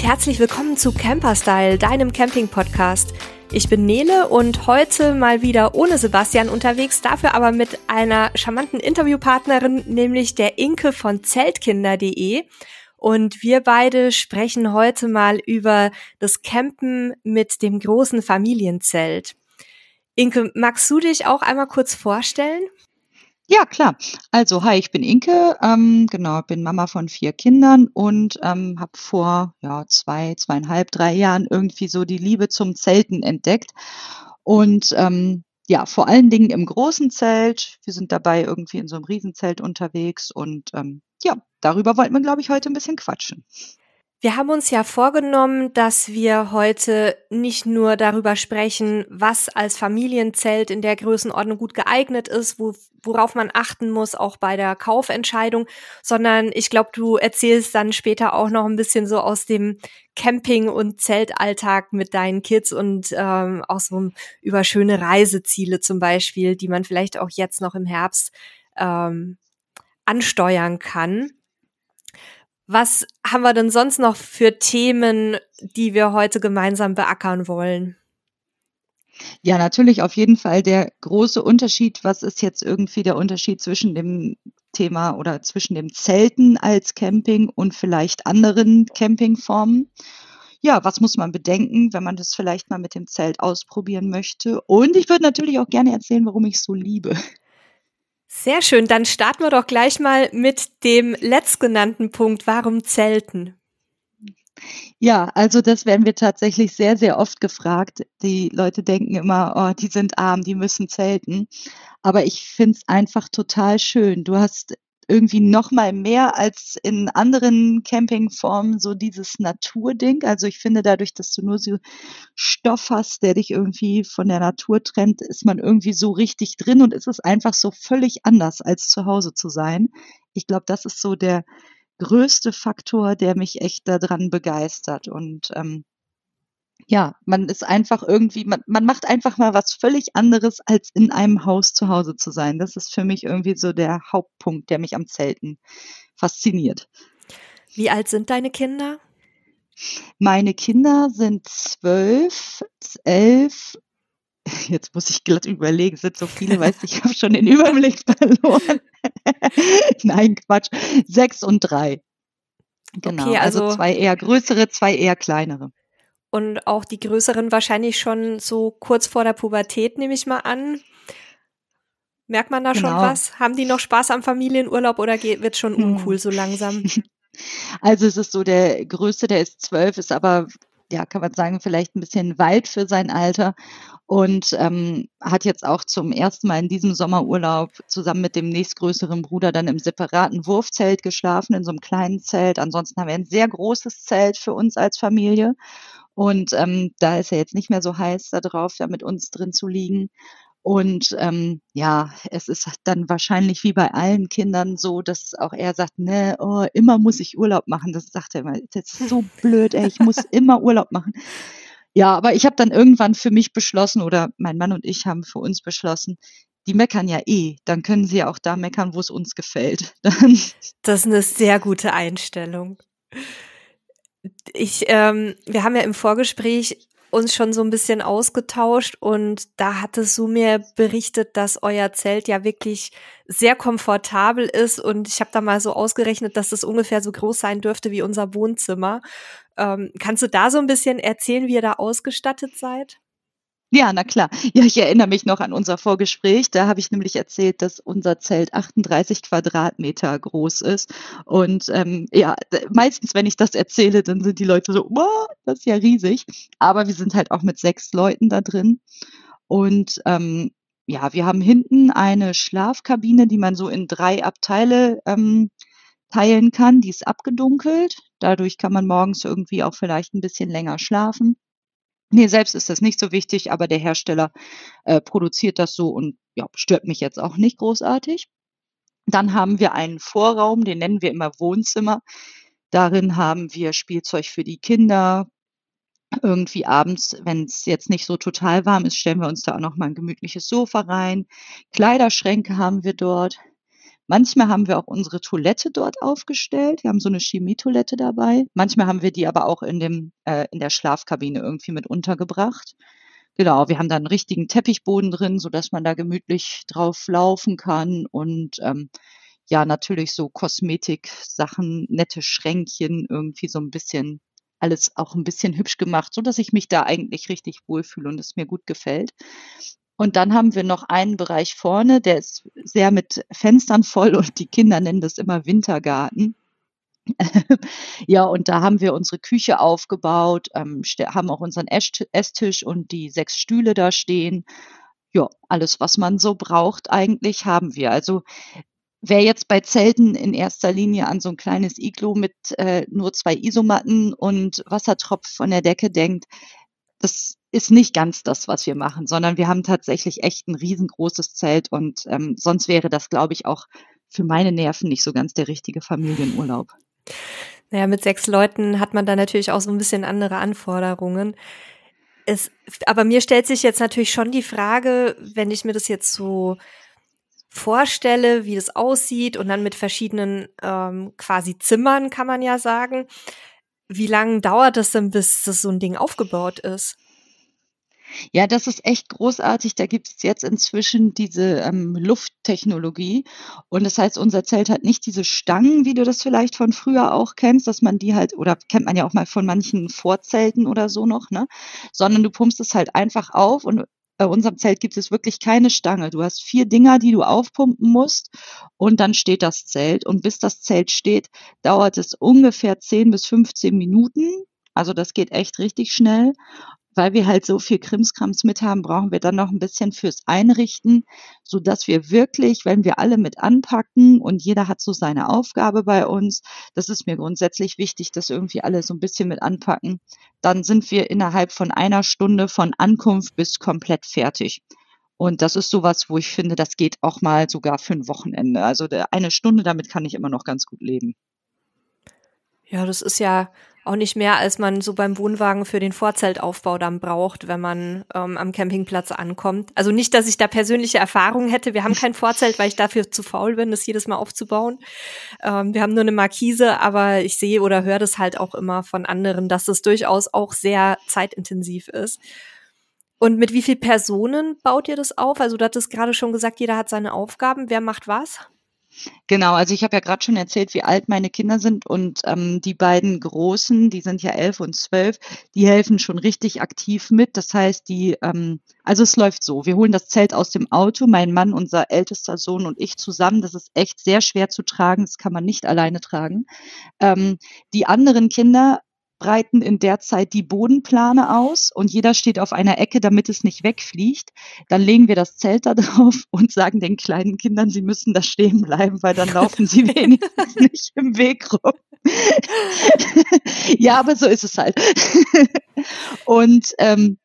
und herzlich willkommen zu Camperstyle, deinem Camping-Podcast. Ich bin Nele und heute mal wieder ohne Sebastian unterwegs, dafür aber mit einer charmanten Interviewpartnerin, nämlich der Inke von Zeltkinder.de. Und wir beide sprechen heute mal über das Campen mit dem großen Familienzelt. Inke, magst du dich auch einmal kurz vorstellen? Ja, klar. Also, hi, ich bin Inke, ähm, genau, bin Mama von vier Kindern und ähm, habe vor ja, zwei, zweieinhalb, drei Jahren irgendwie so die Liebe zum Zelten entdeckt. Und ähm, ja, vor allen Dingen im großen Zelt. Wir sind dabei irgendwie in so einem Riesenzelt unterwegs und ähm, ja, darüber wollten wir, glaube ich, heute ein bisschen quatschen. Wir haben uns ja vorgenommen, dass wir heute nicht nur darüber sprechen, was als Familienzelt in der Größenordnung gut geeignet ist, wo, worauf man achten muss, auch bei der Kaufentscheidung, sondern ich glaube, du erzählst dann später auch noch ein bisschen so aus dem Camping- und Zeltalltag mit deinen Kids und ähm, auch so über schöne Reiseziele zum Beispiel, die man vielleicht auch jetzt noch im Herbst ähm, ansteuern kann. Was haben wir denn sonst noch für Themen, die wir heute gemeinsam beackern wollen? Ja, natürlich auf jeden Fall der große Unterschied. Was ist jetzt irgendwie der Unterschied zwischen dem Thema oder zwischen dem Zelten als Camping und vielleicht anderen Campingformen? Ja, was muss man bedenken, wenn man das vielleicht mal mit dem Zelt ausprobieren möchte? Und ich würde natürlich auch gerne erzählen, warum ich es so liebe. Sehr schön, dann starten wir doch gleich mal mit dem letztgenannten Punkt. Warum Zelten? Ja, also das werden wir tatsächlich sehr, sehr oft gefragt. Die Leute denken immer, oh, die sind arm, die müssen zelten. Aber ich finde es einfach total schön. Du hast irgendwie noch mal mehr als in anderen Campingformen so dieses Naturding. Also ich finde dadurch, dass du nur so Stoff hast, der dich irgendwie von der Natur trennt, ist man irgendwie so richtig drin und ist es einfach so völlig anders als zu Hause zu sein. Ich glaube, das ist so der größte Faktor, der mich echt daran begeistert und ähm, ja, man ist einfach irgendwie, man, man macht einfach mal was völlig anderes, als in einem Haus zu Hause zu sein. Das ist für mich irgendwie so der Hauptpunkt, der mich am Zelten fasziniert. Wie alt sind deine Kinder? Meine Kinder sind zwölf, elf, jetzt muss ich glatt überlegen, sind so viele, weiß ich, ich habe schon den Überblick verloren. Nein, Quatsch, sechs und drei. Genau, okay, also, also zwei eher größere, zwei eher kleinere. Und auch die größeren wahrscheinlich schon so kurz vor der Pubertät, nehme ich mal an. Merkt man da genau. schon was? Haben die noch Spaß am Familienurlaub oder wird schon hm. uncool so langsam? Also es ist so, der Größte, der ist zwölf, ist aber, ja, kann man sagen, vielleicht ein bisschen weit für sein Alter und ähm, hat jetzt auch zum ersten Mal in diesem Sommerurlaub zusammen mit dem nächstgrößeren Bruder dann im separaten Wurfzelt geschlafen, in so einem kleinen Zelt. Ansonsten haben wir ein sehr großes Zelt für uns als Familie. Und ähm, da ist er jetzt nicht mehr so heiß da drauf, da mit uns drin zu liegen. Und ähm, ja, es ist dann wahrscheinlich wie bei allen Kindern so, dass auch er sagt, ne, oh, immer muss ich Urlaub machen. Das sagt er immer, das ist so blöd, ey, ich muss immer Urlaub machen. Ja, aber ich habe dann irgendwann für mich beschlossen oder mein Mann und ich haben für uns beschlossen, die meckern ja eh, dann können sie ja auch da meckern, wo es uns gefällt. Das ist eine sehr gute Einstellung ich, ähm, wir haben ja im Vorgespräch uns schon so ein bisschen ausgetauscht und da hattest du mir berichtet, dass euer Zelt ja wirklich sehr komfortabel ist und ich habe da mal so ausgerechnet, dass es ungefähr so groß sein dürfte wie unser Wohnzimmer. Ähm, kannst du da so ein bisschen erzählen, wie ihr da ausgestattet seid? Ja, na klar. Ja, ich erinnere mich noch an unser Vorgespräch. Da habe ich nämlich erzählt, dass unser Zelt 38 Quadratmeter groß ist. Und ähm, ja, meistens, wenn ich das erzähle, dann sind die Leute so, wow, das ist ja riesig. Aber wir sind halt auch mit sechs Leuten da drin. Und ähm, ja, wir haben hinten eine Schlafkabine, die man so in drei Abteile ähm, teilen kann. Die ist abgedunkelt. Dadurch kann man morgens irgendwie auch vielleicht ein bisschen länger schlafen. Mir selbst ist das nicht so wichtig, aber der Hersteller äh, produziert das so und ja, stört mich jetzt auch nicht großartig. Dann haben wir einen Vorraum, den nennen wir immer Wohnzimmer. Darin haben wir Spielzeug für die Kinder. Irgendwie abends, wenn es jetzt nicht so total warm ist, stellen wir uns da auch noch mal ein gemütliches Sofa rein. Kleiderschränke haben wir dort. Manchmal haben wir auch unsere Toilette dort aufgestellt. Wir haben so eine Chemietoilette dabei. Manchmal haben wir die aber auch in dem äh, in der Schlafkabine irgendwie mit untergebracht. Genau, wir haben da einen richtigen Teppichboden drin, so dass man da gemütlich drauf laufen kann und ähm, ja, natürlich so Kosmetik-Sachen, nette Schränkchen, irgendwie so ein bisschen alles auch ein bisschen hübsch gemacht, so dass ich mich da eigentlich richtig wohlfühle und es mir gut gefällt. Und dann haben wir noch einen Bereich vorne, der ist sehr mit Fenstern voll und die Kinder nennen das immer Wintergarten. ja, und da haben wir unsere Küche aufgebaut, ähm, haben auch unseren Esstisch und die sechs Stühle da stehen. Ja, alles, was man so braucht, eigentlich haben wir. Also Wer jetzt bei Zelten in erster Linie an so ein kleines Iglo mit äh, nur zwei Isomatten und Wassertropf von der Decke denkt, das ist nicht ganz das, was wir machen, sondern wir haben tatsächlich echt ein riesengroßes Zelt und ähm, sonst wäre das, glaube ich, auch für meine Nerven nicht so ganz der richtige Familienurlaub. Naja, mit sechs Leuten hat man da natürlich auch so ein bisschen andere Anforderungen. Es, aber mir stellt sich jetzt natürlich schon die Frage, wenn ich mir das jetzt so vorstelle, wie das aussieht und dann mit verschiedenen ähm, quasi Zimmern, kann man ja sagen. Wie lange dauert das denn, bis das so ein Ding aufgebaut ist? Ja, das ist echt großartig. Da gibt es jetzt inzwischen diese ähm, Lufttechnologie. Und das heißt, unser Zelt hat nicht diese Stangen, wie du das vielleicht von früher auch kennst, dass man die halt, oder kennt man ja auch mal von manchen Vorzelten oder so noch, ne? Sondern du pumpst es halt einfach auf und bei unserem Zelt gibt es wirklich keine Stange. Du hast vier Dinger, die du aufpumpen musst und dann steht das Zelt. Und bis das Zelt steht, dauert es ungefähr 10 bis 15 Minuten. Also das geht echt richtig schnell weil wir halt so viel Krimskrams mit haben, brauchen wir dann noch ein bisschen fürs Einrichten, so dass wir wirklich, wenn wir alle mit anpacken und jeder hat so seine Aufgabe bei uns, das ist mir grundsätzlich wichtig, dass irgendwie alle so ein bisschen mit anpacken, dann sind wir innerhalb von einer Stunde von Ankunft bis komplett fertig. Und das ist sowas, wo ich finde, das geht auch mal sogar für ein Wochenende. Also eine Stunde, damit kann ich immer noch ganz gut leben. Ja, das ist ja auch nicht mehr, als man so beim Wohnwagen für den Vorzeltaufbau dann braucht, wenn man ähm, am Campingplatz ankommt. Also nicht, dass ich da persönliche Erfahrungen hätte. Wir haben kein Vorzelt, weil ich dafür zu faul bin, das jedes Mal aufzubauen. Ähm, wir haben nur eine Markise, aber ich sehe oder höre das halt auch immer von anderen, dass das durchaus auch sehr zeitintensiv ist. Und mit wie vielen Personen baut ihr das auf? Also du hattest gerade schon gesagt, jeder hat seine Aufgaben. Wer macht was? Genau, also ich habe ja gerade schon erzählt, wie alt meine Kinder sind und ähm, die beiden Großen, die sind ja elf und zwölf, die helfen schon richtig aktiv mit. Das heißt, die, ähm, also es läuft so, wir holen das Zelt aus dem Auto, mein Mann, unser ältester Sohn und ich zusammen. Das ist echt sehr schwer zu tragen, das kann man nicht alleine tragen. Ähm, die anderen Kinder breiten in der Zeit die Bodenplane aus und jeder steht auf einer Ecke, damit es nicht wegfliegt. Dann legen wir das Zelt da drauf und sagen den kleinen Kindern, sie müssen da stehen bleiben, weil dann laufen sie wenigstens nicht im Weg rum. ja, aber so ist es halt. und ähm,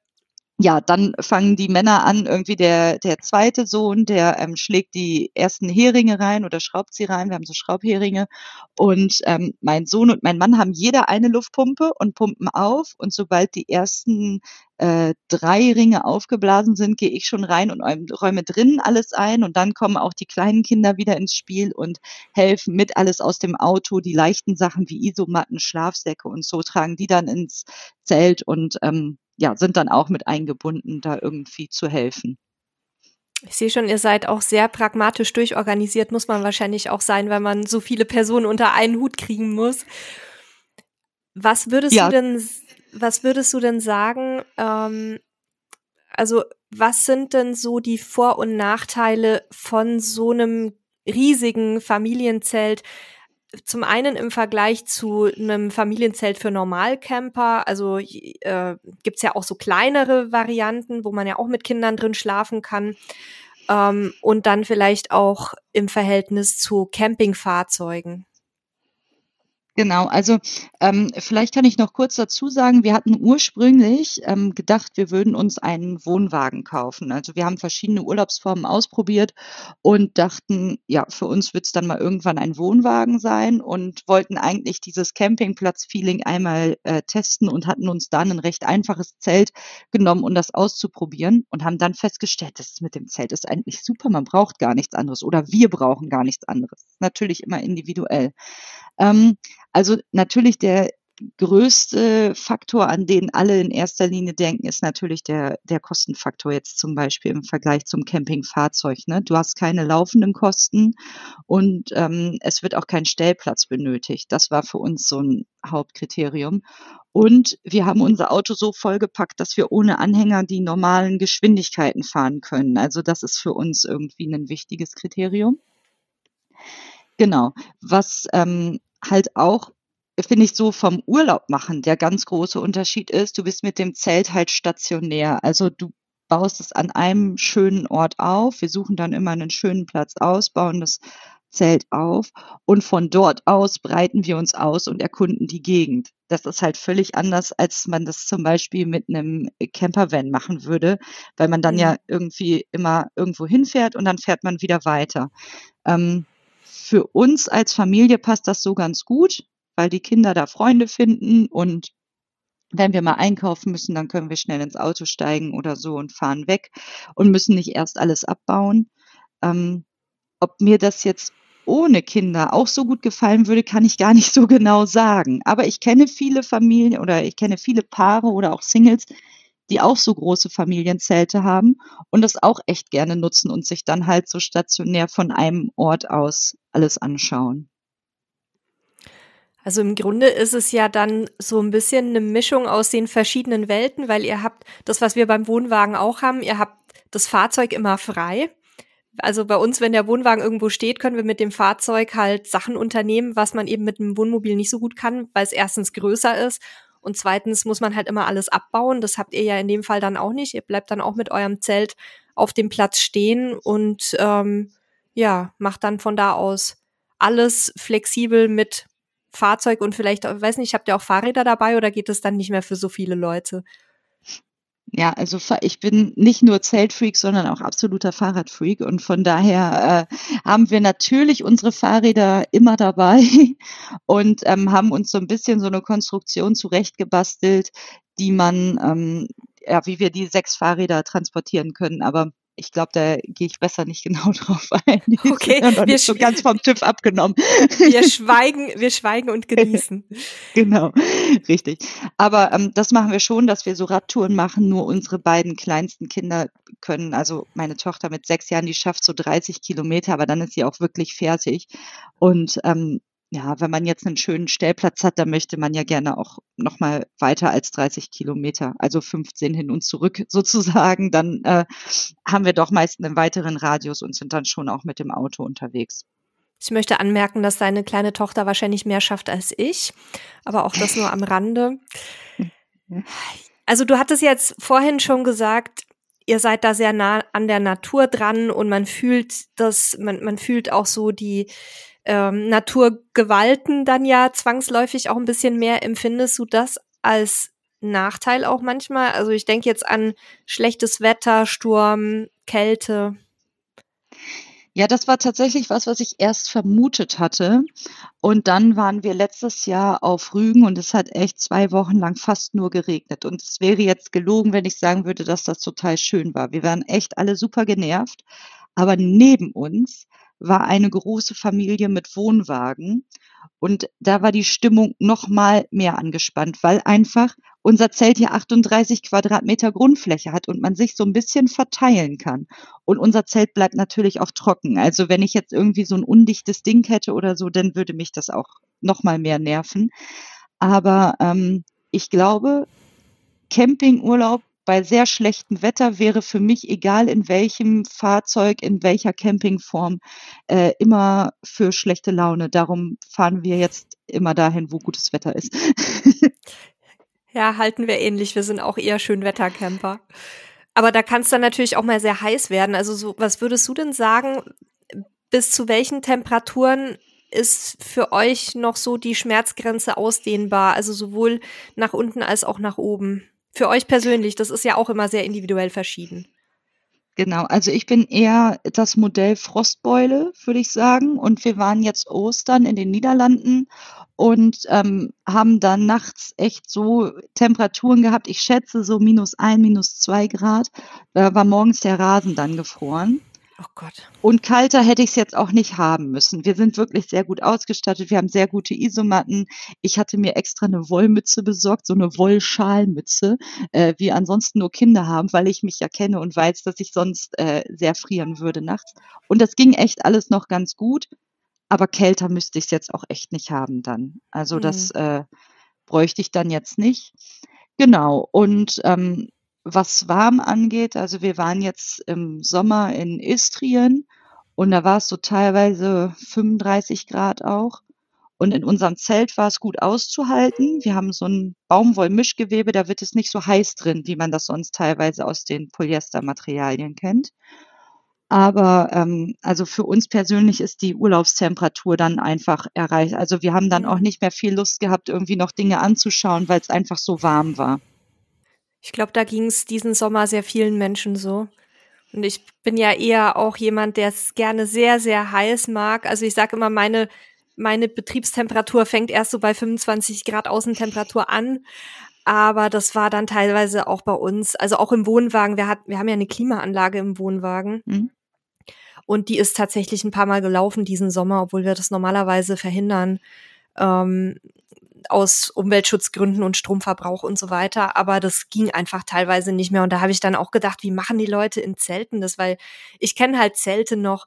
ja, dann fangen die Männer an, irgendwie der, der zweite Sohn, der ähm, schlägt die ersten Heringe rein oder schraubt sie rein. Wir haben so Schraubheringe. Und ähm, mein Sohn und mein Mann haben jeder eine Luftpumpe und pumpen auf. Und sobald die ersten äh, drei Ringe aufgeblasen sind, gehe ich schon rein und räume drinnen alles ein. Und dann kommen auch die kleinen Kinder wieder ins Spiel und helfen mit alles aus dem Auto. Die leichten Sachen wie Isomatten, Schlafsäcke und so tragen die dann ins Zelt und ähm, ja, sind dann auch mit eingebunden, da irgendwie zu helfen. Ich sehe schon, ihr seid auch sehr pragmatisch durchorganisiert, muss man wahrscheinlich auch sein, weil man so viele Personen unter einen Hut kriegen muss. Was würdest ja. du denn, was würdest du denn sagen? Ähm, also, was sind denn so die Vor- und Nachteile von so einem riesigen Familienzelt? Zum einen im Vergleich zu einem Familienzelt für Normalcamper, also äh, gibt ja auch so kleinere Varianten, wo man ja auch mit Kindern drin schlafen kann. Ähm, und dann vielleicht auch im Verhältnis zu Campingfahrzeugen. Genau, also ähm, vielleicht kann ich noch kurz dazu sagen, wir hatten ursprünglich ähm, gedacht, wir würden uns einen Wohnwagen kaufen. Also wir haben verschiedene Urlaubsformen ausprobiert und dachten, ja, für uns wird es dann mal irgendwann ein Wohnwagen sein und wollten eigentlich dieses Campingplatz-Feeling einmal äh, testen und hatten uns dann ein recht einfaches Zelt genommen, um das auszuprobieren und haben dann festgestellt, das mit dem Zelt ist eigentlich super, man braucht gar nichts anderes oder wir brauchen gar nichts anderes. Natürlich immer individuell. Ähm, also natürlich der größte Faktor, an den alle in erster Linie denken, ist natürlich der, der Kostenfaktor jetzt zum Beispiel im Vergleich zum Campingfahrzeug. Ne? Du hast keine laufenden Kosten und ähm, es wird auch kein Stellplatz benötigt. Das war für uns so ein Hauptkriterium. Und wir haben unser Auto so vollgepackt, dass wir ohne Anhänger die normalen Geschwindigkeiten fahren können. Also das ist für uns irgendwie ein wichtiges Kriterium. Genau. Was ähm, halt auch, finde ich, so vom Urlaub machen der ganz große Unterschied ist, du bist mit dem Zelt halt stationär. Also du baust es an einem schönen Ort auf. Wir suchen dann immer einen schönen Platz aus, bauen das Zelt auf und von dort aus breiten wir uns aus und erkunden die Gegend. Das ist halt völlig anders, als man das zum Beispiel mit einem Campervan machen würde, weil man dann ja mhm. irgendwie immer irgendwo hinfährt und dann fährt man wieder weiter. Ähm, für uns als Familie passt das so ganz gut, weil die Kinder da Freunde finden und wenn wir mal einkaufen müssen, dann können wir schnell ins Auto steigen oder so und fahren weg und müssen nicht erst alles abbauen. Ähm, ob mir das jetzt ohne Kinder auch so gut gefallen würde, kann ich gar nicht so genau sagen. Aber ich kenne viele Familien oder ich kenne viele Paare oder auch Singles, die auch so große Familienzelte haben und das auch echt gerne nutzen und sich dann halt so stationär von einem Ort aus alles anschauen. Also im Grunde ist es ja dann so ein bisschen eine Mischung aus den verschiedenen Welten, weil ihr habt das, was wir beim Wohnwagen auch haben, ihr habt das Fahrzeug immer frei. Also bei uns, wenn der Wohnwagen irgendwo steht, können wir mit dem Fahrzeug halt Sachen unternehmen, was man eben mit einem Wohnmobil nicht so gut kann, weil es erstens größer ist und zweitens muss man halt immer alles abbauen. Das habt ihr ja in dem Fall dann auch nicht. Ihr bleibt dann auch mit eurem Zelt auf dem Platz stehen und ähm, ja, macht dann von da aus alles flexibel mit Fahrzeug und vielleicht, weiß nicht, habt ihr auch Fahrräder dabei oder geht es dann nicht mehr für so viele Leute? Ja, also ich bin nicht nur Zeltfreak, sondern auch absoluter Fahrradfreak und von daher äh, haben wir natürlich unsere Fahrräder immer dabei und ähm, haben uns so ein bisschen so eine Konstruktion zurechtgebastelt, die man, ähm, ja, wie wir die sechs Fahrräder transportieren können. Aber ich glaube, da gehe ich besser nicht genau drauf ein. Die okay, wir nicht so ganz vom TÜV abgenommen. Wir schweigen, wir schweigen und genießen. genau, richtig. Aber ähm, das machen wir schon, dass wir so Radtouren machen. Nur unsere beiden kleinsten Kinder können, also meine Tochter mit sechs Jahren, die schafft so 30 Kilometer, aber dann ist sie auch wirklich fertig. Und ähm, ja, wenn man jetzt einen schönen Stellplatz hat, dann möchte man ja gerne auch noch mal weiter als 30 Kilometer, also 15 hin und zurück sozusagen. Dann äh, haben wir doch meist einen weiteren Radius und sind dann schon auch mit dem Auto unterwegs. Ich möchte anmerken, dass deine kleine Tochter wahrscheinlich mehr schafft als ich, aber auch das nur am Rande. Also du hattest jetzt vorhin schon gesagt, ihr seid da sehr nah an der Natur dran und man fühlt das, man, man fühlt auch so die, ähm, Naturgewalten dann ja zwangsläufig auch ein bisschen mehr. Empfindest du das als Nachteil auch manchmal? Also ich denke jetzt an schlechtes Wetter, Sturm, Kälte. Ja, das war tatsächlich was, was ich erst vermutet hatte. Und dann waren wir letztes Jahr auf Rügen und es hat echt zwei Wochen lang fast nur geregnet. Und es wäre jetzt gelogen, wenn ich sagen würde, dass das total schön war. Wir waren echt alle super genervt. Aber neben uns war eine große Familie mit Wohnwagen. Und da war die Stimmung noch mal mehr angespannt, weil einfach unser Zelt hier 38 Quadratmeter Grundfläche hat und man sich so ein bisschen verteilen kann. Und unser Zelt bleibt natürlich auch trocken. Also wenn ich jetzt irgendwie so ein undichtes Ding hätte oder so, dann würde mich das auch noch mal mehr nerven. Aber ähm, ich glaube, Campingurlaub bei sehr schlechtem Wetter wäre für mich, egal in welchem Fahrzeug, in welcher Campingform, äh, immer für schlechte Laune. Darum fahren wir jetzt immer dahin, wo gutes Wetter ist. ja, halten wir ähnlich. Wir sind auch eher Schönwettercamper. Aber da kann es dann natürlich auch mal sehr heiß werden. Also so, was würdest du denn sagen, bis zu welchen Temperaturen ist für euch noch so die Schmerzgrenze ausdehnbar, also sowohl nach unten als auch nach oben? Für euch persönlich, das ist ja auch immer sehr individuell verschieden. Genau, also ich bin eher das Modell Frostbeule, würde ich sagen. Und wir waren jetzt Ostern in den Niederlanden und ähm, haben dann nachts echt so Temperaturen gehabt. Ich schätze so minus ein, minus zwei Grad. Da war morgens der Rasen dann gefroren. Oh Gott. Und kalter hätte ich es jetzt auch nicht haben müssen. Wir sind wirklich sehr gut ausgestattet. Wir haben sehr gute Isomatten. Ich hatte mir extra eine Wollmütze besorgt, so eine Wollschalmütze, äh, wie ansonsten nur Kinder haben, weil ich mich ja kenne und weiß, dass ich sonst äh, sehr frieren würde nachts. Und das ging echt alles noch ganz gut. Aber kälter müsste ich es jetzt auch echt nicht haben dann. Also mhm. das äh, bräuchte ich dann jetzt nicht. Genau. Und ähm, was warm angeht, also wir waren jetzt im Sommer in Istrien und da war es so teilweise 35 Grad auch. Und in unserem Zelt war es gut auszuhalten. Wir haben so ein Baumwollmischgewebe, da wird es nicht so heiß drin, wie man das sonst teilweise aus den Polyestermaterialien kennt. Aber ähm, also für uns persönlich ist die Urlaubstemperatur dann einfach erreicht. Also wir haben dann auch nicht mehr viel Lust gehabt, irgendwie noch Dinge anzuschauen, weil es einfach so warm war. Ich glaube, da ging es diesen Sommer sehr vielen Menschen so. Und ich bin ja eher auch jemand, der es gerne sehr, sehr heiß mag. Also ich sage immer, meine, meine Betriebstemperatur fängt erst so bei 25 Grad Außentemperatur an. Aber das war dann teilweise auch bei uns, also auch im Wohnwagen. Wir, hat, wir haben ja eine Klimaanlage im Wohnwagen. Mhm. Und die ist tatsächlich ein paar Mal gelaufen diesen Sommer, obwohl wir das normalerweise verhindern. Ähm, aus Umweltschutzgründen und Stromverbrauch und so weiter. Aber das ging einfach teilweise nicht mehr. Und da habe ich dann auch gedacht, wie machen die Leute in Zelten das? Weil ich kenne halt Zelte noch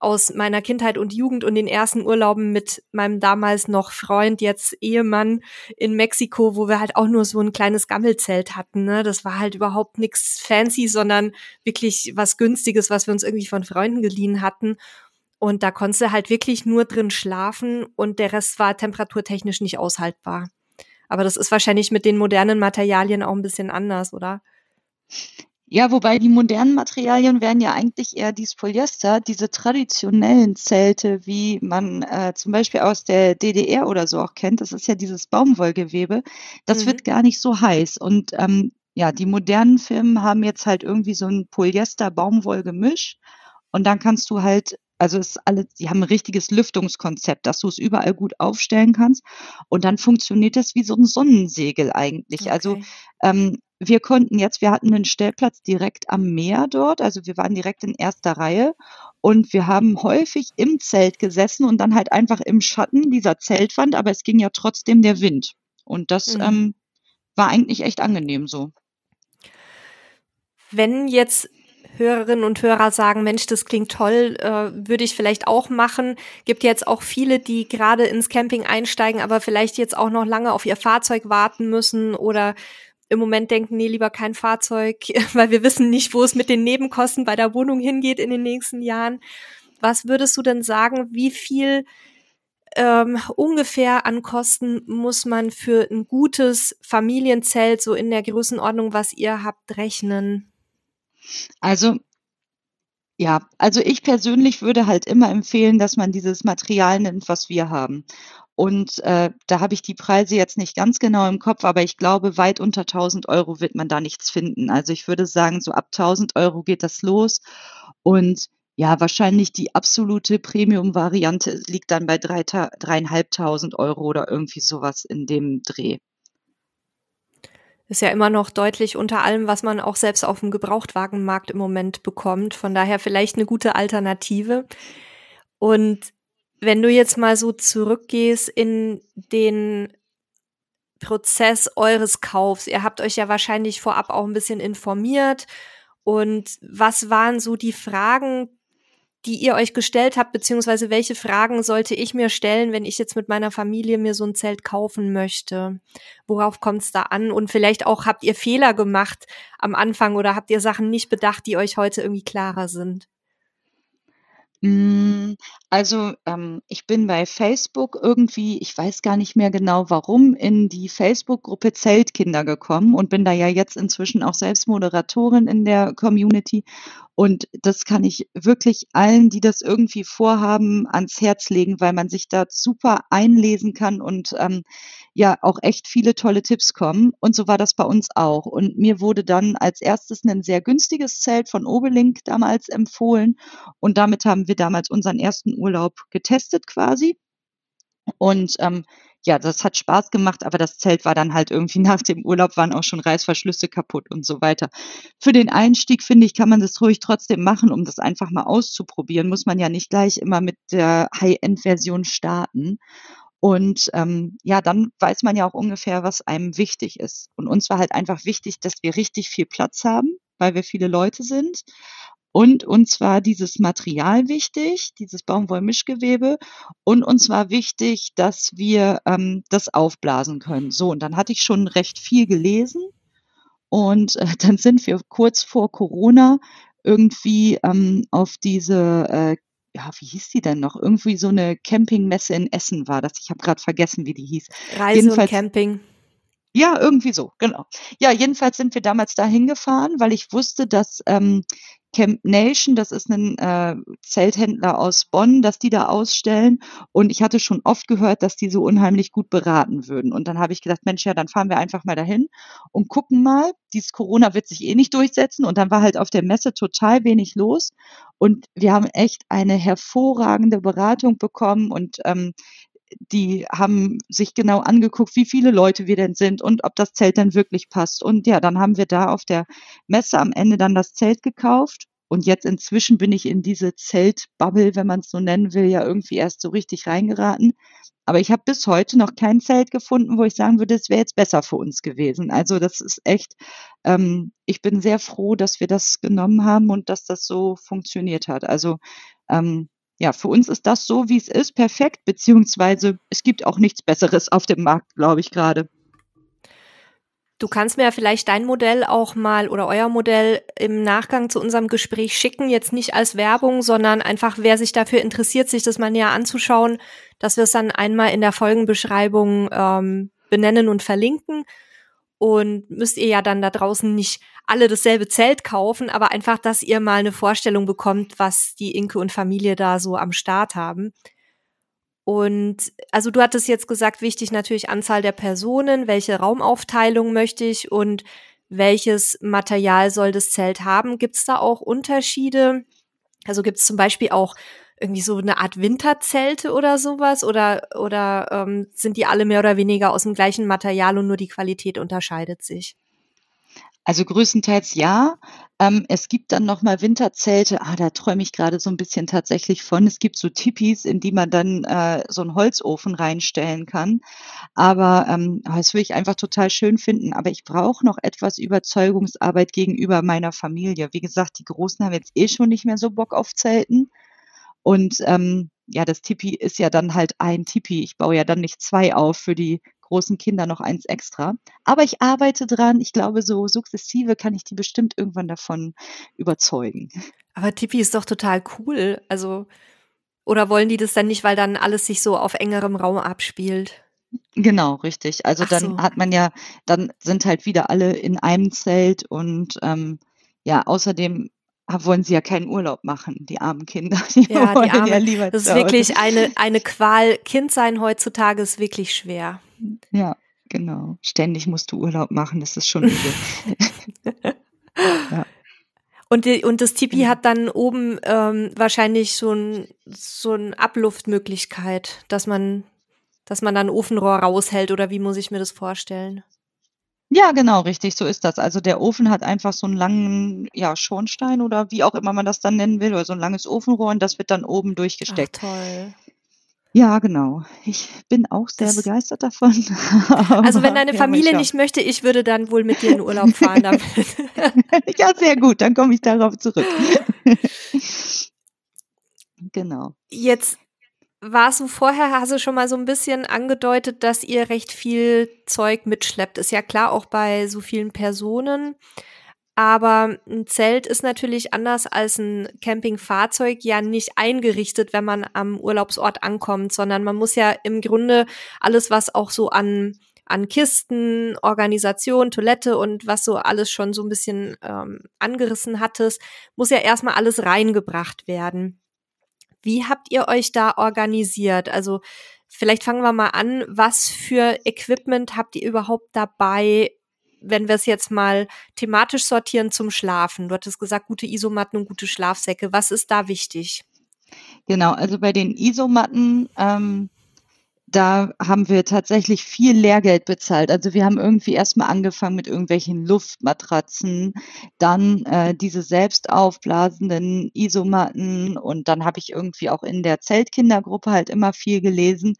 aus meiner Kindheit und Jugend und den ersten Urlauben mit meinem damals noch Freund, jetzt Ehemann in Mexiko, wo wir halt auch nur so ein kleines Gammelzelt hatten. Ne? Das war halt überhaupt nichts fancy, sondern wirklich was Günstiges, was wir uns irgendwie von Freunden geliehen hatten. Und da konntest du halt wirklich nur drin schlafen und der Rest war temperaturtechnisch nicht aushaltbar. Aber das ist wahrscheinlich mit den modernen Materialien auch ein bisschen anders, oder? Ja, wobei die modernen Materialien wären ja eigentlich eher dies Polyester, diese traditionellen Zelte, wie man äh, zum Beispiel aus der DDR oder so auch kennt. Das ist ja dieses Baumwollgewebe. Das mhm. wird gar nicht so heiß. Und ähm, ja, die modernen Firmen haben jetzt halt irgendwie so ein Polyester-Baumwoll-Gemisch. Und dann kannst du halt also es ist alles, die haben ein richtiges Lüftungskonzept, dass du es überall gut aufstellen kannst. Und dann funktioniert das wie so ein Sonnensegel eigentlich. Also, okay. Also ähm, wir konnten jetzt, wir hatten einen Stellplatz direkt am Meer dort, also wir waren direkt in erster Reihe und wir haben häufig im Zelt gesessen und dann halt einfach im Schatten dieser Zeltwand, aber es ging ja trotzdem der Wind. Und das mhm. ähm, war eigentlich echt angenehm so. Wenn jetzt Hörerinnen und Hörer sagen, Mensch, das klingt toll, äh, würde ich vielleicht auch machen. Gibt jetzt auch viele, die gerade ins Camping einsteigen, aber vielleicht jetzt auch noch lange auf ihr Fahrzeug warten müssen oder im Moment denken, nee, lieber kein Fahrzeug, weil wir wissen nicht, wo es mit den Nebenkosten bei der Wohnung hingeht in den nächsten Jahren. Was würdest du denn sagen, wie viel ähm, ungefähr an Kosten muss man für ein gutes Familienzelt so in der Größenordnung, was ihr habt, rechnen? Also ja, also ich persönlich würde halt immer empfehlen, dass man dieses Material nimmt, was wir haben. Und äh, da habe ich die Preise jetzt nicht ganz genau im Kopf, aber ich glaube, weit unter 1000 Euro wird man da nichts finden. Also ich würde sagen, so ab 1000 Euro geht das los. Und ja, wahrscheinlich die absolute Premium-Variante liegt dann bei dreieinhalbtausend Euro oder irgendwie sowas in dem Dreh. Ist ja immer noch deutlich unter allem, was man auch selbst auf dem Gebrauchtwagenmarkt im Moment bekommt. Von daher vielleicht eine gute Alternative. Und wenn du jetzt mal so zurückgehst in den Prozess eures Kaufs, ihr habt euch ja wahrscheinlich vorab auch ein bisschen informiert. Und was waren so die Fragen, die ihr euch gestellt habt, beziehungsweise welche Fragen sollte ich mir stellen, wenn ich jetzt mit meiner Familie mir so ein Zelt kaufen möchte? Worauf kommt es da an? Und vielleicht auch, habt ihr Fehler gemacht am Anfang oder habt ihr Sachen nicht bedacht, die euch heute irgendwie klarer sind? Hm, also, ähm, ich bin bei Facebook irgendwie, ich weiß gar nicht mehr genau warum, in die Facebook-Gruppe Zeltkinder gekommen und bin da ja jetzt inzwischen auch selbst Moderatorin in der Community. Und das kann ich wirklich allen, die das irgendwie vorhaben, ans Herz legen, weil man sich da super einlesen kann und ähm, ja auch echt viele tolle Tipps kommen. Und so war das bei uns auch. Und mir wurde dann als erstes ein sehr günstiges Zelt von Obelink damals empfohlen. Und damit haben wir damals unseren ersten Urlaub getestet quasi. Und ähm, ja, das hat Spaß gemacht, aber das Zelt war dann halt irgendwie nach dem Urlaub waren auch schon Reißverschlüsse kaputt und so weiter. Für den Einstieg finde ich, kann man das ruhig trotzdem machen, um das einfach mal auszuprobieren. Muss man ja nicht gleich immer mit der High-End-Version starten. Und ähm, ja, dann weiß man ja auch ungefähr, was einem wichtig ist. Und uns war halt einfach wichtig, dass wir richtig viel Platz haben, weil wir viele Leute sind. Und uns war dieses Material wichtig, dieses Baumwollmischgewebe. Und uns war wichtig, dass wir ähm, das aufblasen können. So, und dann hatte ich schon recht viel gelesen. Und äh, dann sind wir kurz vor Corona irgendwie ähm, auf diese, äh, ja, wie hieß die denn noch? Irgendwie so eine Campingmesse in Essen war das. Ich habe gerade vergessen, wie die hieß. Reise Jedenfalls, und Camping. Ja, irgendwie so, genau. Ja, jedenfalls sind wir damals da hingefahren, weil ich wusste, dass ähm, Camp Nation, das ist ein äh, Zelthändler aus Bonn, dass die da ausstellen. Und ich hatte schon oft gehört, dass die so unheimlich gut beraten würden. Und dann habe ich gedacht, Mensch, ja, dann fahren wir einfach mal dahin und gucken mal. Dieses Corona wird sich eh nicht durchsetzen. Und dann war halt auf der Messe total wenig los. Und wir haben echt eine hervorragende Beratung bekommen. Und ähm, die haben sich genau angeguckt, wie viele Leute wir denn sind und ob das Zelt dann wirklich passt. Und ja, dann haben wir da auf der Messe am Ende dann das Zelt gekauft. Und jetzt inzwischen bin ich in diese Zeltbubble, wenn man es so nennen will, ja irgendwie erst so richtig reingeraten. Aber ich habe bis heute noch kein Zelt gefunden, wo ich sagen würde, es wäre jetzt besser für uns gewesen. Also das ist echt, ähm, ich bin sehr froh, dass wir das genommen haben und dass das so funktioniert hat. Also ähm, ja, für uns ist das so, wie es ist, perfekt, beziehungsweise es gibt auch nichts Besseres auf dem Markt, glaube ich gerade. Du kannst mir ja vielleicht dein Modell auch mal oder euer Modell im Nachgang zu unserem Gespräch schicken, jetzt nicht als Werbung, sondern einfach, wer sich dafür interessiert, sich das mal näher anzuschauen, dass wir es dann einmal in der Folgenbeschreibung ähm, benennen und verlinken und müsst ihr ja dann da draußen nicht alle dasselbe Zelt kaufen, aber einfach, dass ihr mal eine Vorstellung bekommt, was die Inke und Familie da so am Start haben. Und also du hattest jetzt gesagt, wichtig natürlich Anzahl der Personen, welche Raumaufteilung möchte ich und welches Material soll das Zelt haben. Gibt es da auch Unterschiede? Also gibt es zum Beispiel auch irgendwie so eine Art Winterzelte oder sowas? Oder, oder ähm, sind die alle mehr oder weniger aus dem gleichen Material und nur die Qualität unterscheidet sich? Also größtenteils ja. Ähm, es gibt dann nochmal Winterzelte. Ah, da träume ich gerade so ein bisschen tatsächlich von. Es gibt so Tipis, in die man dann äh, so einen Holzofen reinstellen kann. Aber ähm, das würde ich einfach total schön finden. Aber ich brauche noch etwas Überzeugungsarbeit gegenüber meiner Familie. Wie gesagt, die Großen haben jetzt eh schon nicht mehr so Bock auf Zelten. Und ähm, ja, das Tipi ist ja dann halt ein Tipi. Ich baue ja dann nicht zwei auf für die großen Kinder noch eins extra. Aber ich arbeite dran. Ich glaube, so sukzessive kann ich die bestimmt irgendwann davon überzeugen. Aber Tipi ist doch total cool. Also, oder wollen die das dann nicht, weil dann alles sich so auf engerem Raum abspielt? Genau, richtig. Also Ach dann so. hat man ja, dann sind halt wieder alle in einem Zelt und ähm, ja, außerdem wollen sie ja keinen Urlaub machen, die armen Kinder. Die ja, die armen, ja lieber das ist wirklich eine, eine Qual. Kind sein heutzutage ist wirklich schwer. Ja, genau. Ständig musst du Urlaub machen, das ist schon übel. ja. Und, die, und das Tipi hat dann oben ähm, wahrscheinlich so ein so ein Abluftmöglichkeit, dass man dass man dann Ofenrohr raushält oder wie muss ich mir das vorstellen? Ja, genau, richtig, so ist das. Also der Ofen hat einfach so einen langen, ja, Schornstein oder wie auch immer man das dann nennen will, oder so ein langes Ofenrohr und das wird dann oben durchgesteckt. Ach, toll. Ja, genau. Ich bin auch sehr das begeistert davon. Also wenn deine Familie nicht möchte, ich würde dann wohl mit dir in Urlaub fahren damit. ja, sehr gut, dann komme ich darauf zurück. genau. Jetzt war so vorher, hast du schon mal so ein bisschen angedeutet, dass ihr recht viel Zeug mitschleppt. Ist ja klar, auch bei so vielen Personen. Aber ein Zelt ist natürlich anders als ein Campingfahrzeug ja nicht eingerichtet, wenn man am Urlaubsort ankommt, sondern man muss ja im Grunde alles, was auch so an an Kisten, Organisation, Toilette und was so alles schon so ein bisschen ähm, angerissen hattest, muss ja erstmal alles reingebracht werden. Wie habt ihr euch da organisiert? Also vielleicht fangen wir mal an. Was für Equipment habt ihr überhaupt dabei? Wenn wir es jetzt mal thematisch sortieren zum Schlafen. Du hattest gesagt, gute Isomatten und gute Schlafsäcke. Was ist da wichtig? Genau, also bei den Isomatten, ähm, da haben wir tatsächlich viel Lehrgeld bezahlt. Also wir haben irgendwie erstmal angefangen mit irgendwelchen Luftmatratzen, dann äh, diese selbst aufblasenden Isomatten und dann habe ich irgendwie auch in der Zeltkindergruppe halt immer viel gelesen.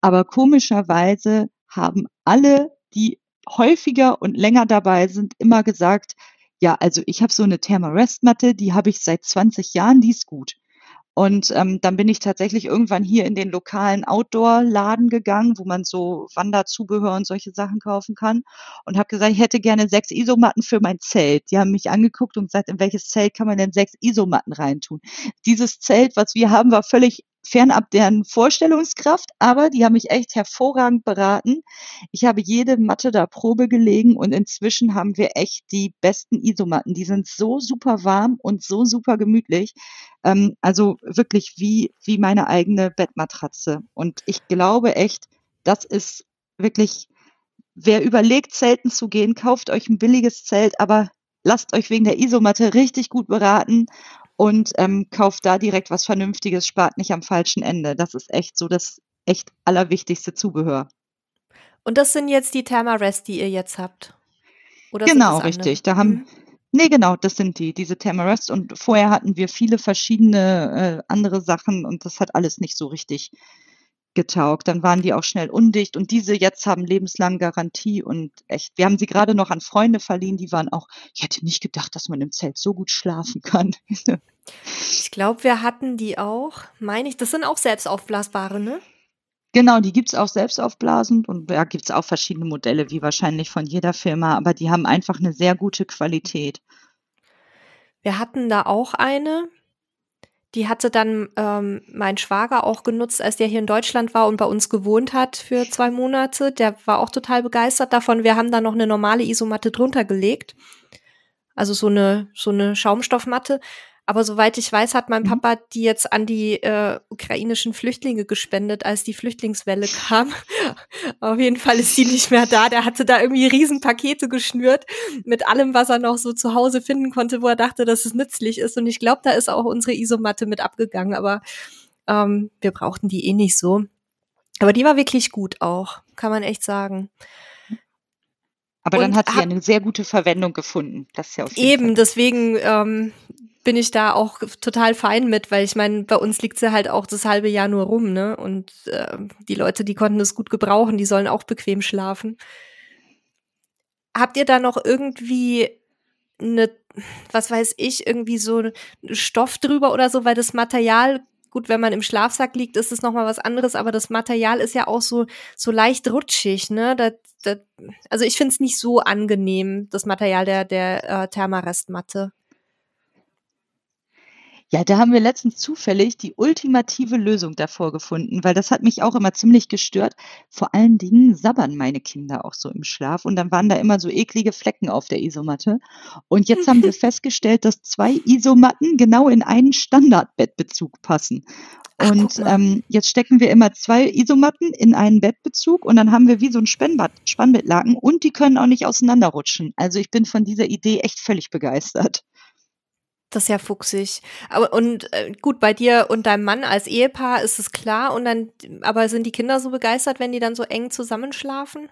Aber komischerweise haben alle, die häufiger und länger dabei sind, immer gesagt, ja, also ich habe so eine Thermarest-Matte, die habe ich seit 20 Jahren, die ist gut. Und ähm, dann bin ich tatsächlich irgendwann hier in den lokalen Outdoor-Laden gegangen, wo man so Wanderzubehör und solche Sachen kaufen kann und habe gesagt, ich hätte gerne sechs Isomatten für mein Zelt. Die haben mich angeguckt und gesagt, in welches Zelt kann man denn sechs Isomatten reintun? Dieses Zelt, was wir haben, war völlig fernab deren Vorstellungskraft, aber die haben mich echt hervorragend beraten. Ich habe jede Matte da Probe gelegen und inzwischen haben wir echt die besten Isomatten. Die sind so super warm und so super gemütlich. Ähm, also wirklich wie, wie meine eigene Bettmatratze. Und ich glaube echt, das ist wirklich, wer überlegt, Zelten zu gehen, kauft euch ein billiges Zelt, aber lasst euch wegen der Isomatte richtig gut beraten und ähm, kauft da direkt was Vernünftiges, spart nicht am falschen Ende. Das ist echt so das echt allerwichtigste Zubehör. Und das sind jetzt die Thermarest, die ihr jetzt habt? Oder genau, richtig. Da haben, mhm. nee, genau, das sind die, diese Thermarest. Und vorher hatten wir viele verschiedene äh, andere Sachen und das hat alles nicht so richtig getaugt. Dann waren die auch schnell undicht und diese jetzt haben lebenslang Garantie und echt. Wir haben sie gerade noch an Freunde verliehen, die waren auch, ich hätte nicht gedacht, dass man im Zelt so gut schlafen kann. ich glaube, wir hatten die auch, meine ich, das sind auch selbstaufblasbare, ne? Genau, die gibt's auch selbst aufblasend und da gibt's auch verschiedene Modelle, wie wahrscheinlich von jeder Firma, aber die haben einfach eine sehr gute Qualität. Wir hatten da auch eine, die hatte dann ähm, mein Schwager auch genutzt, als der hier in Deutschland war und bei uns gewohnt hat für zwei Monate. Der war auch total begeistert davon. Wir haben da noch eine normale Isomatte drunter gelegt. Also so eine, so eine Schaumstoffmatte. Aber soweit ich weiß, hat mein mhm. Papa die jetzt an die äh, ukrainischen Flüchtlinge gespendet, als die Flüchtlingswelle kam. Auf jeden Fall ist sie nicht mehr da. Der hatte da irgendwie Riesenpakete geschnürt mit allem, was er noch so zu Hause finden konnte, wo er dachte, dass es nützlich ist. Und ich glaube, da ist auch unsere Isomatte mit abgegangen. Aber ähm, wir brauchten die eh nicht so. Aber die war wirklich gut auch, kann man echt sagen. Aber dann hat sie eine sehr gute Verwendung gefunden. Das ist ja auf jeden eben, Fall. deswegen ähm, bin ich da auch total fein mit, weil ich meine, bei uns liegt sie halt auch das halbe Jahr nur rum, ne? Und äh, die Leute, die konnten es gut gebrauchen, die sollen auch bequem schlafen. Habt ihr da noch irgendwie eine, was weiß ich, irgendwie so Stoff drüber oder so, weil das Material gut, wenn man im Schlafsack liegt, ist es noch mal was anderes, aber das Material ist ja auch so so leicht rutschig, ne? Das, das, also ich finde es nicht so angenehm, das Material der der äh, Thermarestmatte. Ja, da haben wir letztens zufällig die ultimative Lösung davor gefunden, weil das hat mich auch immer ziemlich gestört. Vor allen Dingen sabbern meine Kinder auch so im Schlaf und dann waren da immer so eklige Flecken auf der Isomatte. Und jetzt haben wir festgestellt, dass zwei Isomatten genau in einen Standardbettbezug passen. Und ähm, jetzt stecken wir immer zwei Isomatten in einen Bettbezug und dann haben wir wie so ein Spannbad, Spannbettlaken und die können auch nicht auseinanderrutschen. Also ich bin von dieser Idee echt völlig begeistert. Das ist ja fuchsig. Aber und äh, gut, bei dir und deinem Mann als Ehepaar ist es klar und dann, aber sind die Kinder so begeistert, wenn die dann so eng zusammenschlafen?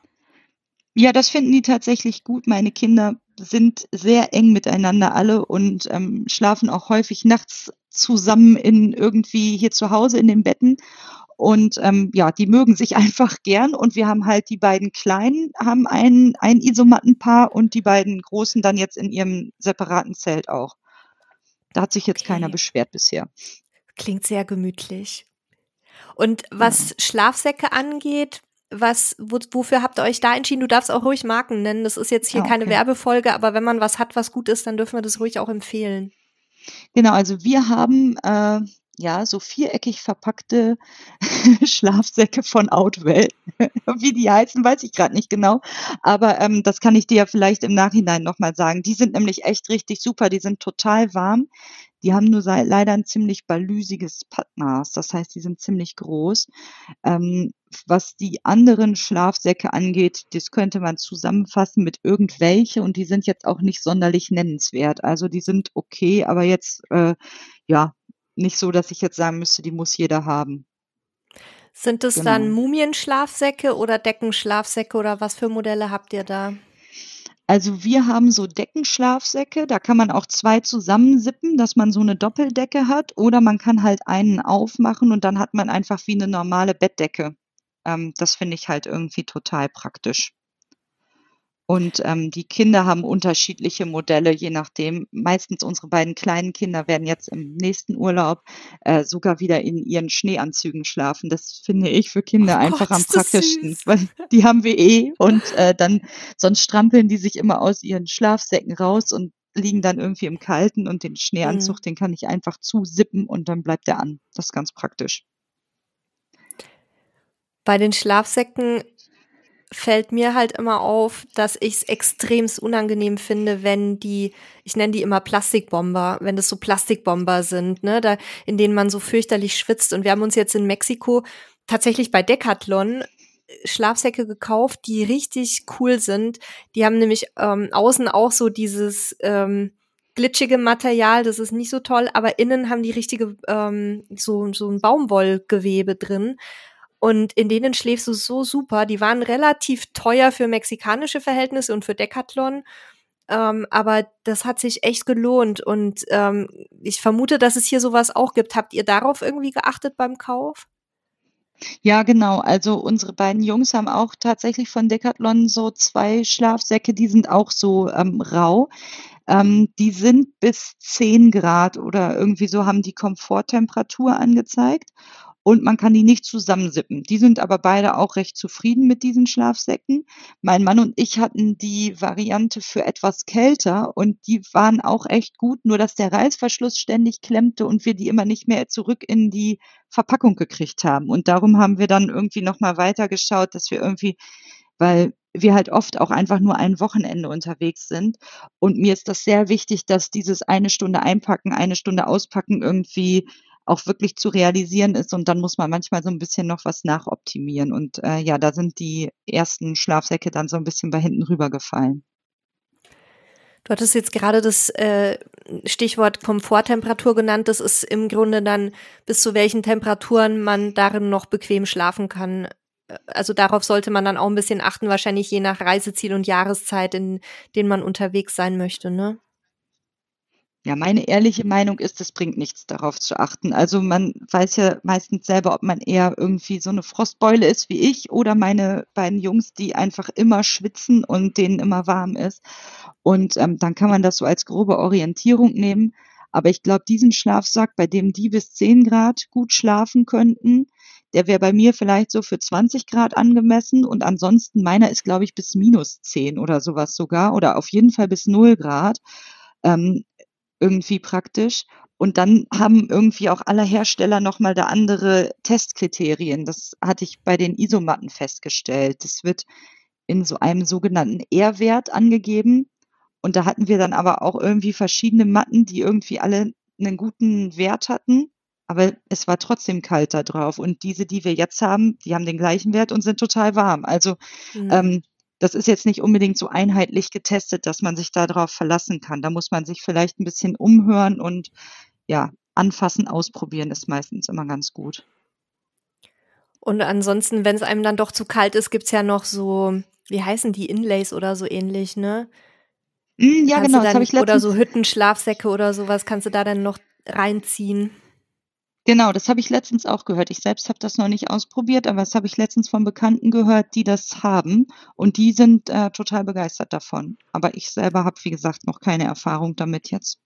Ja, das finden die tatsächlich gut. Meine Kinder sind sehr eng miteinander alle und ähm, schlafen auch häufig nachts zusammen in irgendwie hier zu Hause in den Betten. Und ähm, ja, die mögen sich einfach gern. Und wir haben halt die beiden Kleinen, haben ein, ein Isomattenpaar und die beiden Großen dann jetzt in ihrem separaten Zelt auch. Da hat sich jetzt okay. keiner beschwert bisher. Klingt sehr gemütlich. Und was ja. Schlafsäcke angeht, was, wo, wofür habt ihr euch da entschieden? Du darfst auch ruhig Marken nennen. Das ist jetzt hier ah, okay. keine Werbefolge, aber wenn man was hat, was gut ist, dann dürfen wir das ruhig auch empfehlen. Genau, also wir haben äh, ja, so viereckig verpackte Schlafsäcke von Outwell. Wie die heißen, weiß ich gerade nicht genau. Aber ähm, das kann ich dir ja vielleicht im Nachhinein nochmal sagen. Die sind nämlich echt richtig super. Die sind total warm. Die haben nur leider ein ziemlich balüsiges Pattmaß. Das heißt, die sind ziemlich groß. Ähm, was die anderen Schlafsäcke angeht, das könnte man zusammenfassen mit irgendwelche und die sind jetzt auch nicht sonderlich nennenswert. Also die sind okay, aber jetzt äh, ja nicht so, dass ich jetzt sagen müsste, die muss jeder haben. Sind es genau. dann Mumienschlafsäcke oder Deckenschlafsäcke oder was für Modelle habt ihr da? Also wir haben so Deckenschlafsäcke, da kann man auch zwei zusammensippen, dass man so eine Doppeldecke hat oder man kann halt einen aufmachen und dann hat man einfach wie eine normale Bettdecke. Ähm, das finde ich halt irgendwie total praktisch. Und ähm, die Kinder haben unterschiedliche Modelle, je nachdem. Meistens unsere beiden kleinen Kinder werden jetzt im nächsten Urlaub äh, sogar wieder in ihren Schneeanzügen schlafen. Das finde ich für Kinder oh einfach Gott, am praktischsten, weil die haben wir eh und äh, dann sonst strampeln die sich immer aus ihren Schlafsäcken raus und liegen dann irgendwie im Kalten und den Schneeanzug, mhm. den kann ich einfach zusippen und dann bleibt der an. Das ist ganz praktisch. Bei den Schlafsäcken fällt mir halt immer auf, dass ich es extremst unangenehm finde, wenn die, ich nenne die immer Plastikbomber, wenn das so Plastikbomber sind, ne, da, in denen man so fürchterlich schwitzt. Und wir haben uns jetzt in Mexiko tatsächlich bei Decathlon äh, Schlafsäcke gekauft, die richtig cool sind. Die haben nämlich ähm, außen auch so dieses ähm, glitschige Material, das ist nicht so toll, aber innen haben die richtige ähm, so so ein Baumwollgewebe drin und in denen schläfst du so super. Die waren relativ teuer für mexikanische Verhältnisse und für Decathlon. Ähm, aber das hat sich echt gelohnt und ähm, ich vermute, dass es hier sowas auch gibt. Habt ihr darauf irgendwie geachtet beim Kauf? Ja, genau. Also unsere beiden Jungs haben auch tatsächlich von Decathlon so zwei Schlafsäcke, die sind auch so ähm, rau. Ähm, die sind bis 10 Grad oder irgendwie so haben die Komforttemperatur angezeigt und man kann die nicht zusammensippen. Die sind aber beide auch recht zufrieden mit diesen Schlafsäcken. Mein Mann und ich hatten die Variante für etwas kälter und die waren auch echt gut, nur dass der Reißverschluss ständig klemmte und wir die immer nicht mehr zurück in die Verpackung gekriegt haben. Und darum haben wir dann irgendwie nochmal weitergeschaut, dass wir irgendwie, weil wir halt oft auch einfach nur ein Wochenende unterwegs sind. Und mir ist das sehr wichtig, dass dieses eine Stunde einpacken, eine Stunde auspacken irgendwie auch wirklich zu realisieren ist. Und dann muss man manchmal so ein bisschen noch was nachoptimieren. Und äh, ja, da sind die ersten Schlafsäcke dann so ein bisschen bei hinten rübergefallen. Du hattest jetzt gerade das äh, Stichwort Komforttemperatur genannt. Das ist im Grunde dann, bis zu welchen Temperaturen man darin noch bequem schlafen kann. Also darauf sollte man dann auch ein bisschen achten, wahrscheinlich je nach Reiseziel und Jahreszeit, in denen man unterwegs sein möchte, ne? Ja, meine ehrliche Meinung ist, es bringt nichts, darauf zu achten. Also man weiß ja meistens selber, ob man eher irgendwie so eine Frostbeule ist wie ich oder meine beiden Jungs, die einfach immer schwitzen und denen immer warm ist. Und ähm, dann kann man das so als grobe Orientierung nehmen. Aber ich glaube, diesen Schlafsack, bei dem die bis 10 Grad gut schlafen könnten, der wäre bei mir vielleicht so für 20 Grad angemessen und ansonsten meiner ist, glaube ich, bis minus 10 oder sowas sogar oder auf jeden Fall bis 0 Grad. Ähm, irgendwie praktisch. Und dann haben irgendwie auch alle Hersteller nochmal da andere Testkriterien. Das hatte ich bei den Isomatten festgestellt. Das wird in so einem sogenannten R-Wert angegeben. Und da hatten wir dann aber auch irgendwie verschiedene Matten, die irgendwie alle einen guten Wert hatten. Aber es war trotzdem kalt da drauf. Und diese, die wir jetzt haben, die haben den gleichen Wert und sind total warm. Also mhm. ähm, das ist jetzt nicht unbedingt so einheitlich getestet, dass man sich darauf verlassen kann. Da muss man sich vielleicht ein bisschen umhören und ja, anfassen, ausprobieren ist meistens immer ganz gut. Und ansonsten, wenn es einem dann doch zu kalt ist, gibt es ja noch so, wie heißen die, Inlays oder so ähnlich, ne? Mm, ja, kannst genau, dann, das ich letztens Oder so Hüttenschlafsäcke oder sowas kannst du da dann noch reinziehen. Genau, das habe ich letztens auch gehört. Ich selbst habe das noch nicht ausprobiert, aber das habe ich letztens von Bekannten gehört, die das haben und die sind äh, total begeistert davon. Aber ich selber habe, wie gesagt, noch keine Erfahrung damit jetzt.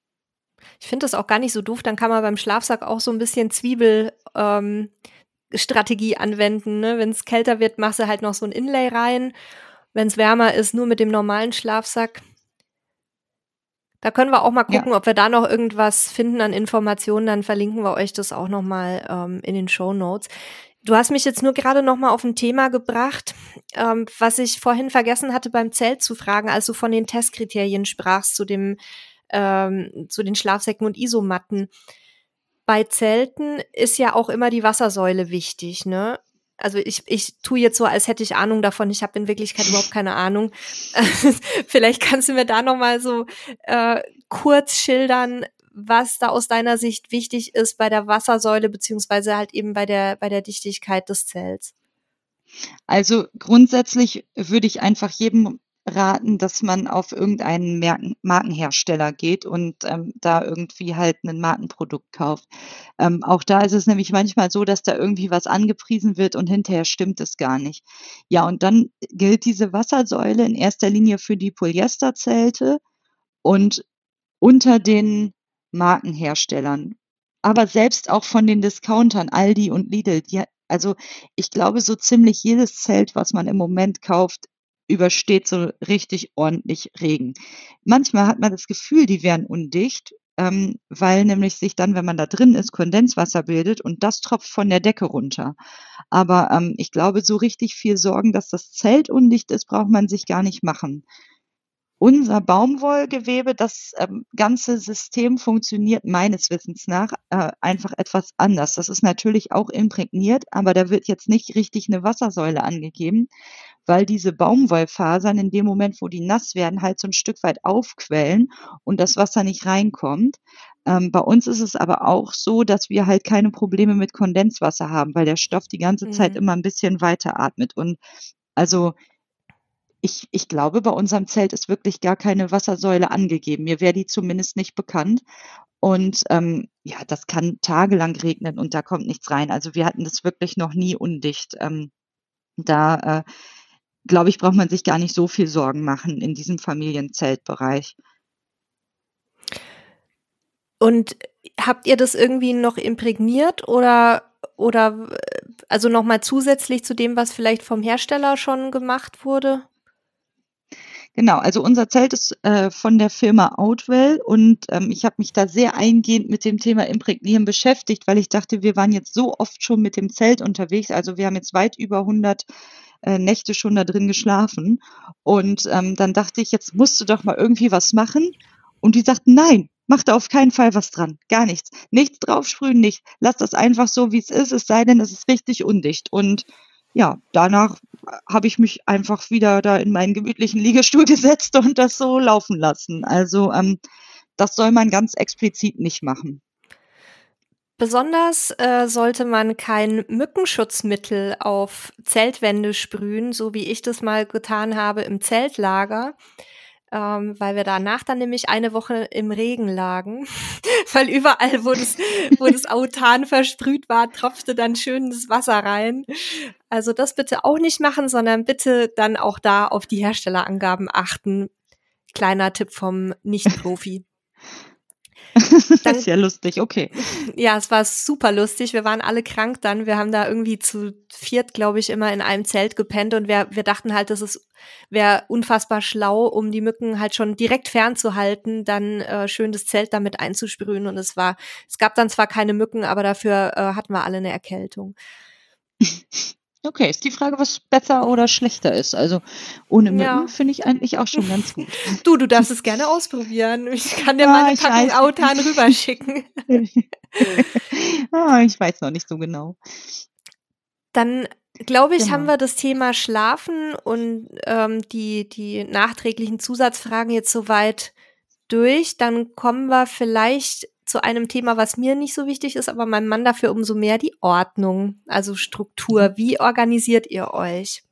Ich finde das auch gar nicht so doof. Dann kann man beim Schlafsack auch so ein bisschen Zwiebelstrategie ähm, anwenden. Ne? Wenn es kälter wird, machst du halt noch so ein Inlay rein. Wenn es wärmer ist, nur mit dem normalen Schlafsack. Da können wir auch mal gucken, ja. ob wir da noch irgendwas finden an Informationen. Dann verlinken wir euch das auch noch mal ähm, in den Show Notes. Du hast mich jetzt nur gerade noch mal auf ein Thema gebracht, ähm, was ich vorhin vergessen hatte beim Zelt zu fragen, als du von den Testkriterien sprachst zu dem ähm, zu den Schlafsäcken und Isomatten. Bei Zelten ist ja auch immer die Wassersäule wichtig, ne? Also ich, ich tue jetzt so, als hätte ich Ahnung davon. Ich habe in Wirklichkeit überhaupt keine Ahnung. Vielleicht kannst du mir da noch mal so äh, kurz schildern, was da aus deiner Sicht wichtig ist bei der Wassersäule beziehungsweise halt eben bei der bei der Dichtigkeit des Zells. Also grundsätzlich würde ich einfach jedem raten, dass man auf irgendeinen Marken Markenhersteller geht und, ähm, da irgendwie halt ein Markenprodukt kauft. Ähm, auch da ist es nämlich manchmal so, dass da irgendwie was angepriesen wird und hinterher stimmt es gar nicht. Ja, und dann gilt diese Wassersäule in erster Linie für die Polyesterzelte und unter den Markenherstellern. Aber selbst auch von den Discountern Aldi und Lidl, die also, ich glaube, so ziemlich jedes Zelt, was man im Moment kauft, übersteht so richtig ordentlich Regen. Manchmal hat man das Gefühl, die wären undicht, ähm, weil nämlich sich dann, wenn man da drin ist, Kondenswasser bildet und das tropft von der Decke runter. Aber ähm, ich glaube, so richtig viel Sorgen, dass das Zelt undicht ist, braucht man sich gar nicht machen. Unser Baumwollgewebe, das ähm, ganze System funktioniert meines Wissens nach äh, einfach etwas anders. Das ist natürlich auch imprägniert, aber da wird jetzt nicht richtig eine Wassersäule angegeben, weil diese Baumwollfasern in dem Moment, wo die nass werden, halt so ein Stück weit aufquellen und das Wasser nicht reinkommt. Ähm, bei uns ist es aber auch so, dass wir halt keine Probleme mit Kondenswasser haben, weil der Stoff die ganze Zeit mhm. immer ein bisschen weiter atmet. Und also ich, ich glaube, bei unserem Zelt ist wirklich gar keine Wassersäule angegeben. Mir wäre die zumindest nicht bekannt. Und ähm, ja, das kann tagelang regnen und da kommt nichts rein. Also wir hatten das wirklich noch nie undicht. Ähm, da äh, glaube ich, braucht man sich gar nicht so viel Sorgen machen in diesem Familienzeltbereich. Und habt ihr das irgendwie noch imprägniert oder oder also noch mal zusätzlich zu dem, was vielleicht vom Hersteller schon gemacht wurde? Genau, also unser Zelt ist äh, von der Firma Outwell und ähm, ich habe mich da sehr eingehend mit dem Thema Imprägnieren beschäftigt, weil ich dachte, wir waren jetzt so oft schon mit dem Zelt unterwegs. Also wir haben jetzt weit über 100 äh, Nächte schon da drin geschlafen. Und ähm, dann dachte ich, jetzt musst du doch mal irgendwie was machen. Und die sagten, nein, mach da auf keinen Fall was dran. Gar nichts. Nichts draufsprühen, nicht. Lass das einfach so, wie es ist, es sei denn, es ist richtig undicht. Und ja, danach habe ich mich einfach wieder da in meinen gemütlichen Liegestuhl gesetzt und das so laufen lassen. Also ähm, das soll man ganz explizit nicht machen. Besonders äh, sollte man kein Mückenschutzmittel auf Zeltwände sprühen, so wie ich das mal getan habe im Zeltlager, ähm, weil wir danach dann nämlich eine Woche im Regen lagen, weil überall, wo das, wo das Autan versprüht war, tropfte dann schön das Wasser rein. Also das bitte auch nicht machen, sondern bitte dann auch da auf die Herstellerangaben achten. Kleiner Tipp vom Nicht-Profi. das ist ja lustig, okay. Ja, es war super lustig. Wir waren alle krank dann. Wir haben da irgendwie zu viert, glaube ich, immer in einem Zelt gepennt und wir, wir dachten halt, das ist wäre unfassbar schlau, um die Mücken halt schon direkt fernzuhalten, dann äh, schön das Zelt damit einzusprühen. Und es war, es gab dann zwar keine Mücken, aber dafür äh, hatten wir alle eine Erkältung. Okay, ist die Frage, was besser oder schlechter ist. Also ohne Mücken ja. finde ich eigentlich auch schon ganz gut. Du, du darfst es gerne ausprobieren. Ich kann dir ja, mal eine Packung Autan rüberschicken. ah, ich weiß noch nicht so genau. Dann glaube ich, genau. haben wir das Thema Schlafen und ähm, die, die nachträglichen Zusatzfragen jetzt soweit durch. Dann kommen wir vielleicht zu einem Thema, was mir nicht so wichtig ist, aber meinem Mann dafür umso mehr die Ordnung, also Struktur. Mhm. Wie organisiert ihr euch?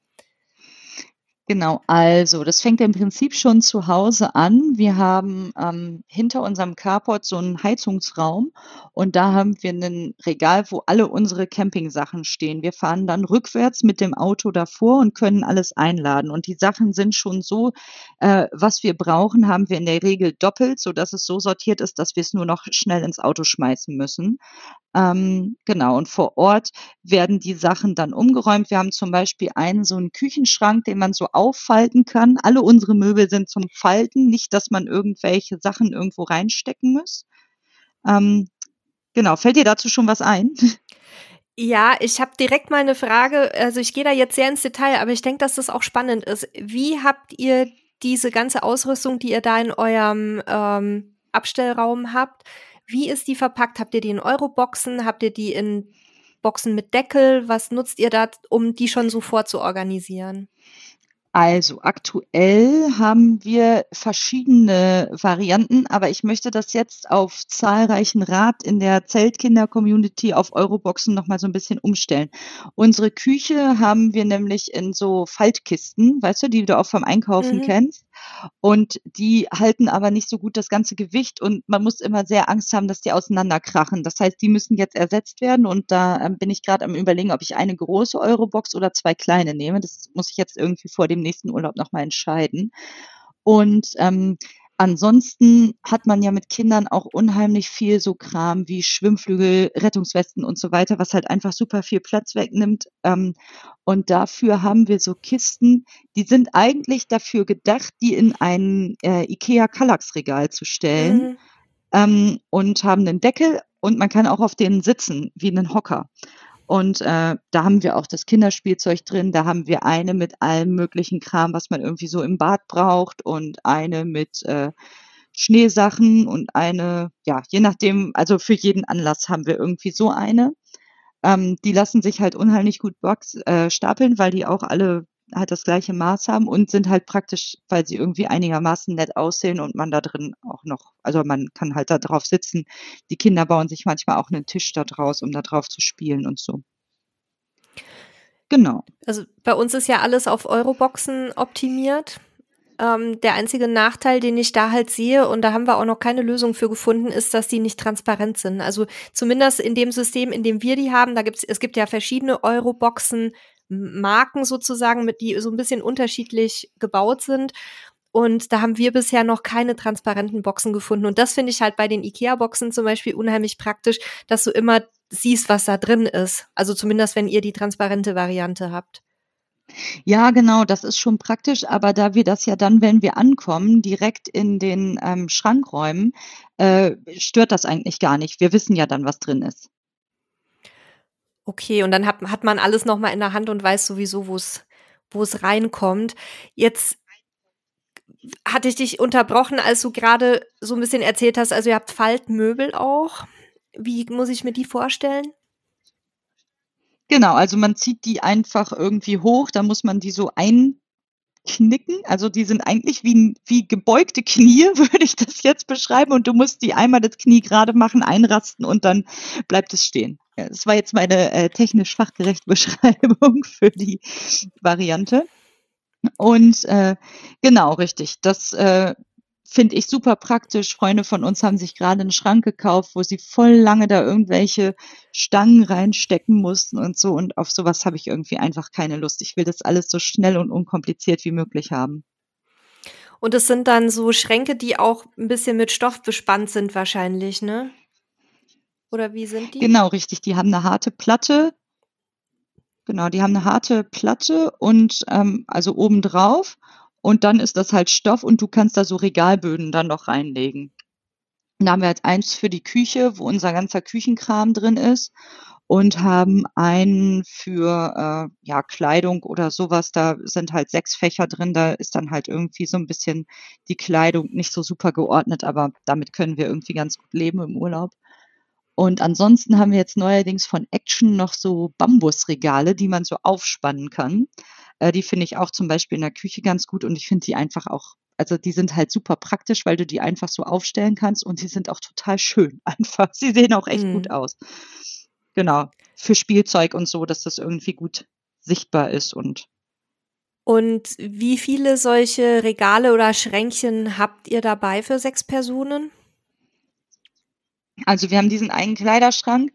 Genau, also das fängt im Prinzip schon zu Hause an. Wir haben ähm, hinter unserem Carport so einen Heizungsraum und da haben wir ein Regal, wo alle unsere Campingsachen stehen. Wir fahren dann rückwärts mit dem Auto davor und können alles einladen. Und die Sachen sind schon so, äh, was wir brauchen, haben wir in der Regel doppelt, so dass es so sortiert ist, dass wir es nur noch schnell ins Auto schmeißen müssen. Ähm, genau, und vor Ort werden die Sachen dann umgeräumt. Wir haben zum Beispiel einen so einen Küchenschrank, den man so auffalten kann. Alle unsere Möbel sind zum Falten, nicht, dass man irgendwelche Sachen irgendwo reinstecken muss. Ähm, genau, fällt dir dazu schon was ein? Ja, ich habe direkt mal eine Frage. Also ich gehe da jetzt sehr ins Detail, aber ich denke, dass das auch spannend ist. Wie habt ihr diese ganze Ausrüstung, die ihr da in eurem ähm, Abstellraum habt, wie ist die verpackt? Habt ihr die in Euroboxen? Habt ihr die in Boxen mit Deckel? Was nutzt ihr da, um die schon so vorzuorganisieren? Also aktuell haben wir verschiedene Varianten, aber ich möchte das jetzt auf zahlreichen Rat in der Zeltkinder-Community auf Euroboxen nochmal so ein bisschen umstellen. Unsere Küche haben wir nämlich in so Faltkisten, weißt du, die du auch vom Einkaufen mhm. kennst. Und die halten aber nicht so gut das ganze Gewicht und man muss immer sehr Angst haben, dass die auseinanderkrachen. Das heißt, die müssen jetzt ersetzt werden und da ähm, bin ich gerade am überlegen, ob ich eine große Eurobox oder zwei kleine nehme. Das muss ich jetzt irgendwie vor dem nächsten Urlaub nochmal entscheiden. Und ähm, Ansonsten hat man ja mit Kindern auch unheimlich viel so Kram wie Schwimmflügel, Rettungswesten und so weiter, was halt einfach super viel Platz wegnimmt. Ähm, und dafür haben wir so Kisten, die sind eigentlich dafür gedacht, die in ein äh, IKEA Kallax Regal zu stellen mhm. ähm, und haben einen Deckel und man kann auch auf denen sitzen wie einen Hocker. Und äh, da haben wir auch das Kinderspielzeug drin. Da haben wir eine mit allem möglichen Kram, was man irgendwie so im Bad braucht und eine mit äh, Schneesachen und eine, ja, je nachdem, also für jeden Anlass haben wir irgendwie so eine. Ähm, die lassen sich halt unheimlich gut box, äh, stapeln, weil die auch alle halt das gleiche Maß haben und sind halt praktisch, weil sie irgendwie einigermaßen nett aussehen und man da drin auch noch, also man kann halt da drauf sitzen. Die Kinder bauen sich manchmal auch einen Tisch da draus, um da drauf zu spielen und so. Genau. Also bei uns ist ja alles auf Euroboxen optimiert. Ähm, der einzige Nachteil, den ich da halt sehe, und da haben wir auch noch keine Lösung für gefunden, ist, dass die nicht transparent sind. Also zumindest in dem System, in dem wir die haben, da gibt's, es gibt ja verschiedene Euroboxen Marken sozusagen, mit die so ein bisschen unterschiedlich gebaut sind. Und da haben wir bisher noch keine transparenten Boxen gefunden. Und das finde ich halt bei den IKEA-Boxen zum Beispiel unheimlich praktisch, dass du immer siehst, was da drin ist. Also zumindest, wenn ihr die transparente Variante habt. Ja, genau, das ist schon praktisch, aber da wir das ja dann, wenn wir ankommen, direkt in den ähm, Schrank räumen, äh, stört das eigentlich gar nicht. Wir wissen ja dann, was drin ist. Okay, und dann hat, hat man alles nochmal in der Hand und weiß sowieso, wo es wo es reinkommt. Jetzt hatte ich dich unterbrochen, als du gerade so ein bisschen erzählt hast, also ihr habt Faltmöbel auch. Wie muss ich mir die vorstellen? Genau, also man zieht die einfach irgendwie hoch, da muss man die so ein knicken. Also die sind eigentlich wie, wie gebeugte Knie, würde ich das jetzt beschreiben. Und du musst die einmal das Knie gerade machen, einrasten und dann bleibt es stehen. Das war jetzt meine äh, technisch fachgerechte Beschreibung für die Variante. Und äh, genau, richtig. Das äh, finde ich super praktisch. Freunde von uns haben sich gerade einen Schrank gekauft, wo sie voll lange da irgendwelche Stangen reinstecken mussten und so. Und auf sowas habe ich irgendwie einfach keine Lust. Ich will das alles so schnell und unkompliziert wie möglich haben. Und es sind dann so Schränke, die auch ein bisschen mit Stoff bespannt sind wahrscheinlich, ne? Oder wie sind die? Genau, richtig. Die haben eine harte Platte. Genau, die haben eine harte Platte und ähm, also obendrauf und dann ist das halt Stoff und du kannst da so Regalböden dann noch reinlegen. Dann haben wir halt eins für die Küche, wo unser ganzer Küchenkram drin ist und haben einen für äh, ja Kleidung oder sowas. Da sind halt sechs Fächer drin. Da ist dann halt irgendwie so ein bisschen die Kleidung nicht so super geordnet, aber damit können wir irgendwie ganz gut leben im Urlaub. Und ansonsten haben wir jetzt neuerdings von Action noch so Bambusregale, die man so aufspannen kann. Äh, die finde ich auch zum Beispiel in der Küche ganz gut und ich finde die einfach auch, also die sind halt super praktisch, weil du die einfach so aufstellen kannst und die sind auch total schön einfach. Sie sehen auch echt mhm. gut aus. Genau. Für Spielzeug und so, dass das irgendwie gut sichtbar ist und und wie viele solche Regale oder Schränkchen habt ihr dabei für sechs Personen? Also wir haben diesen einen Kleiderschrank.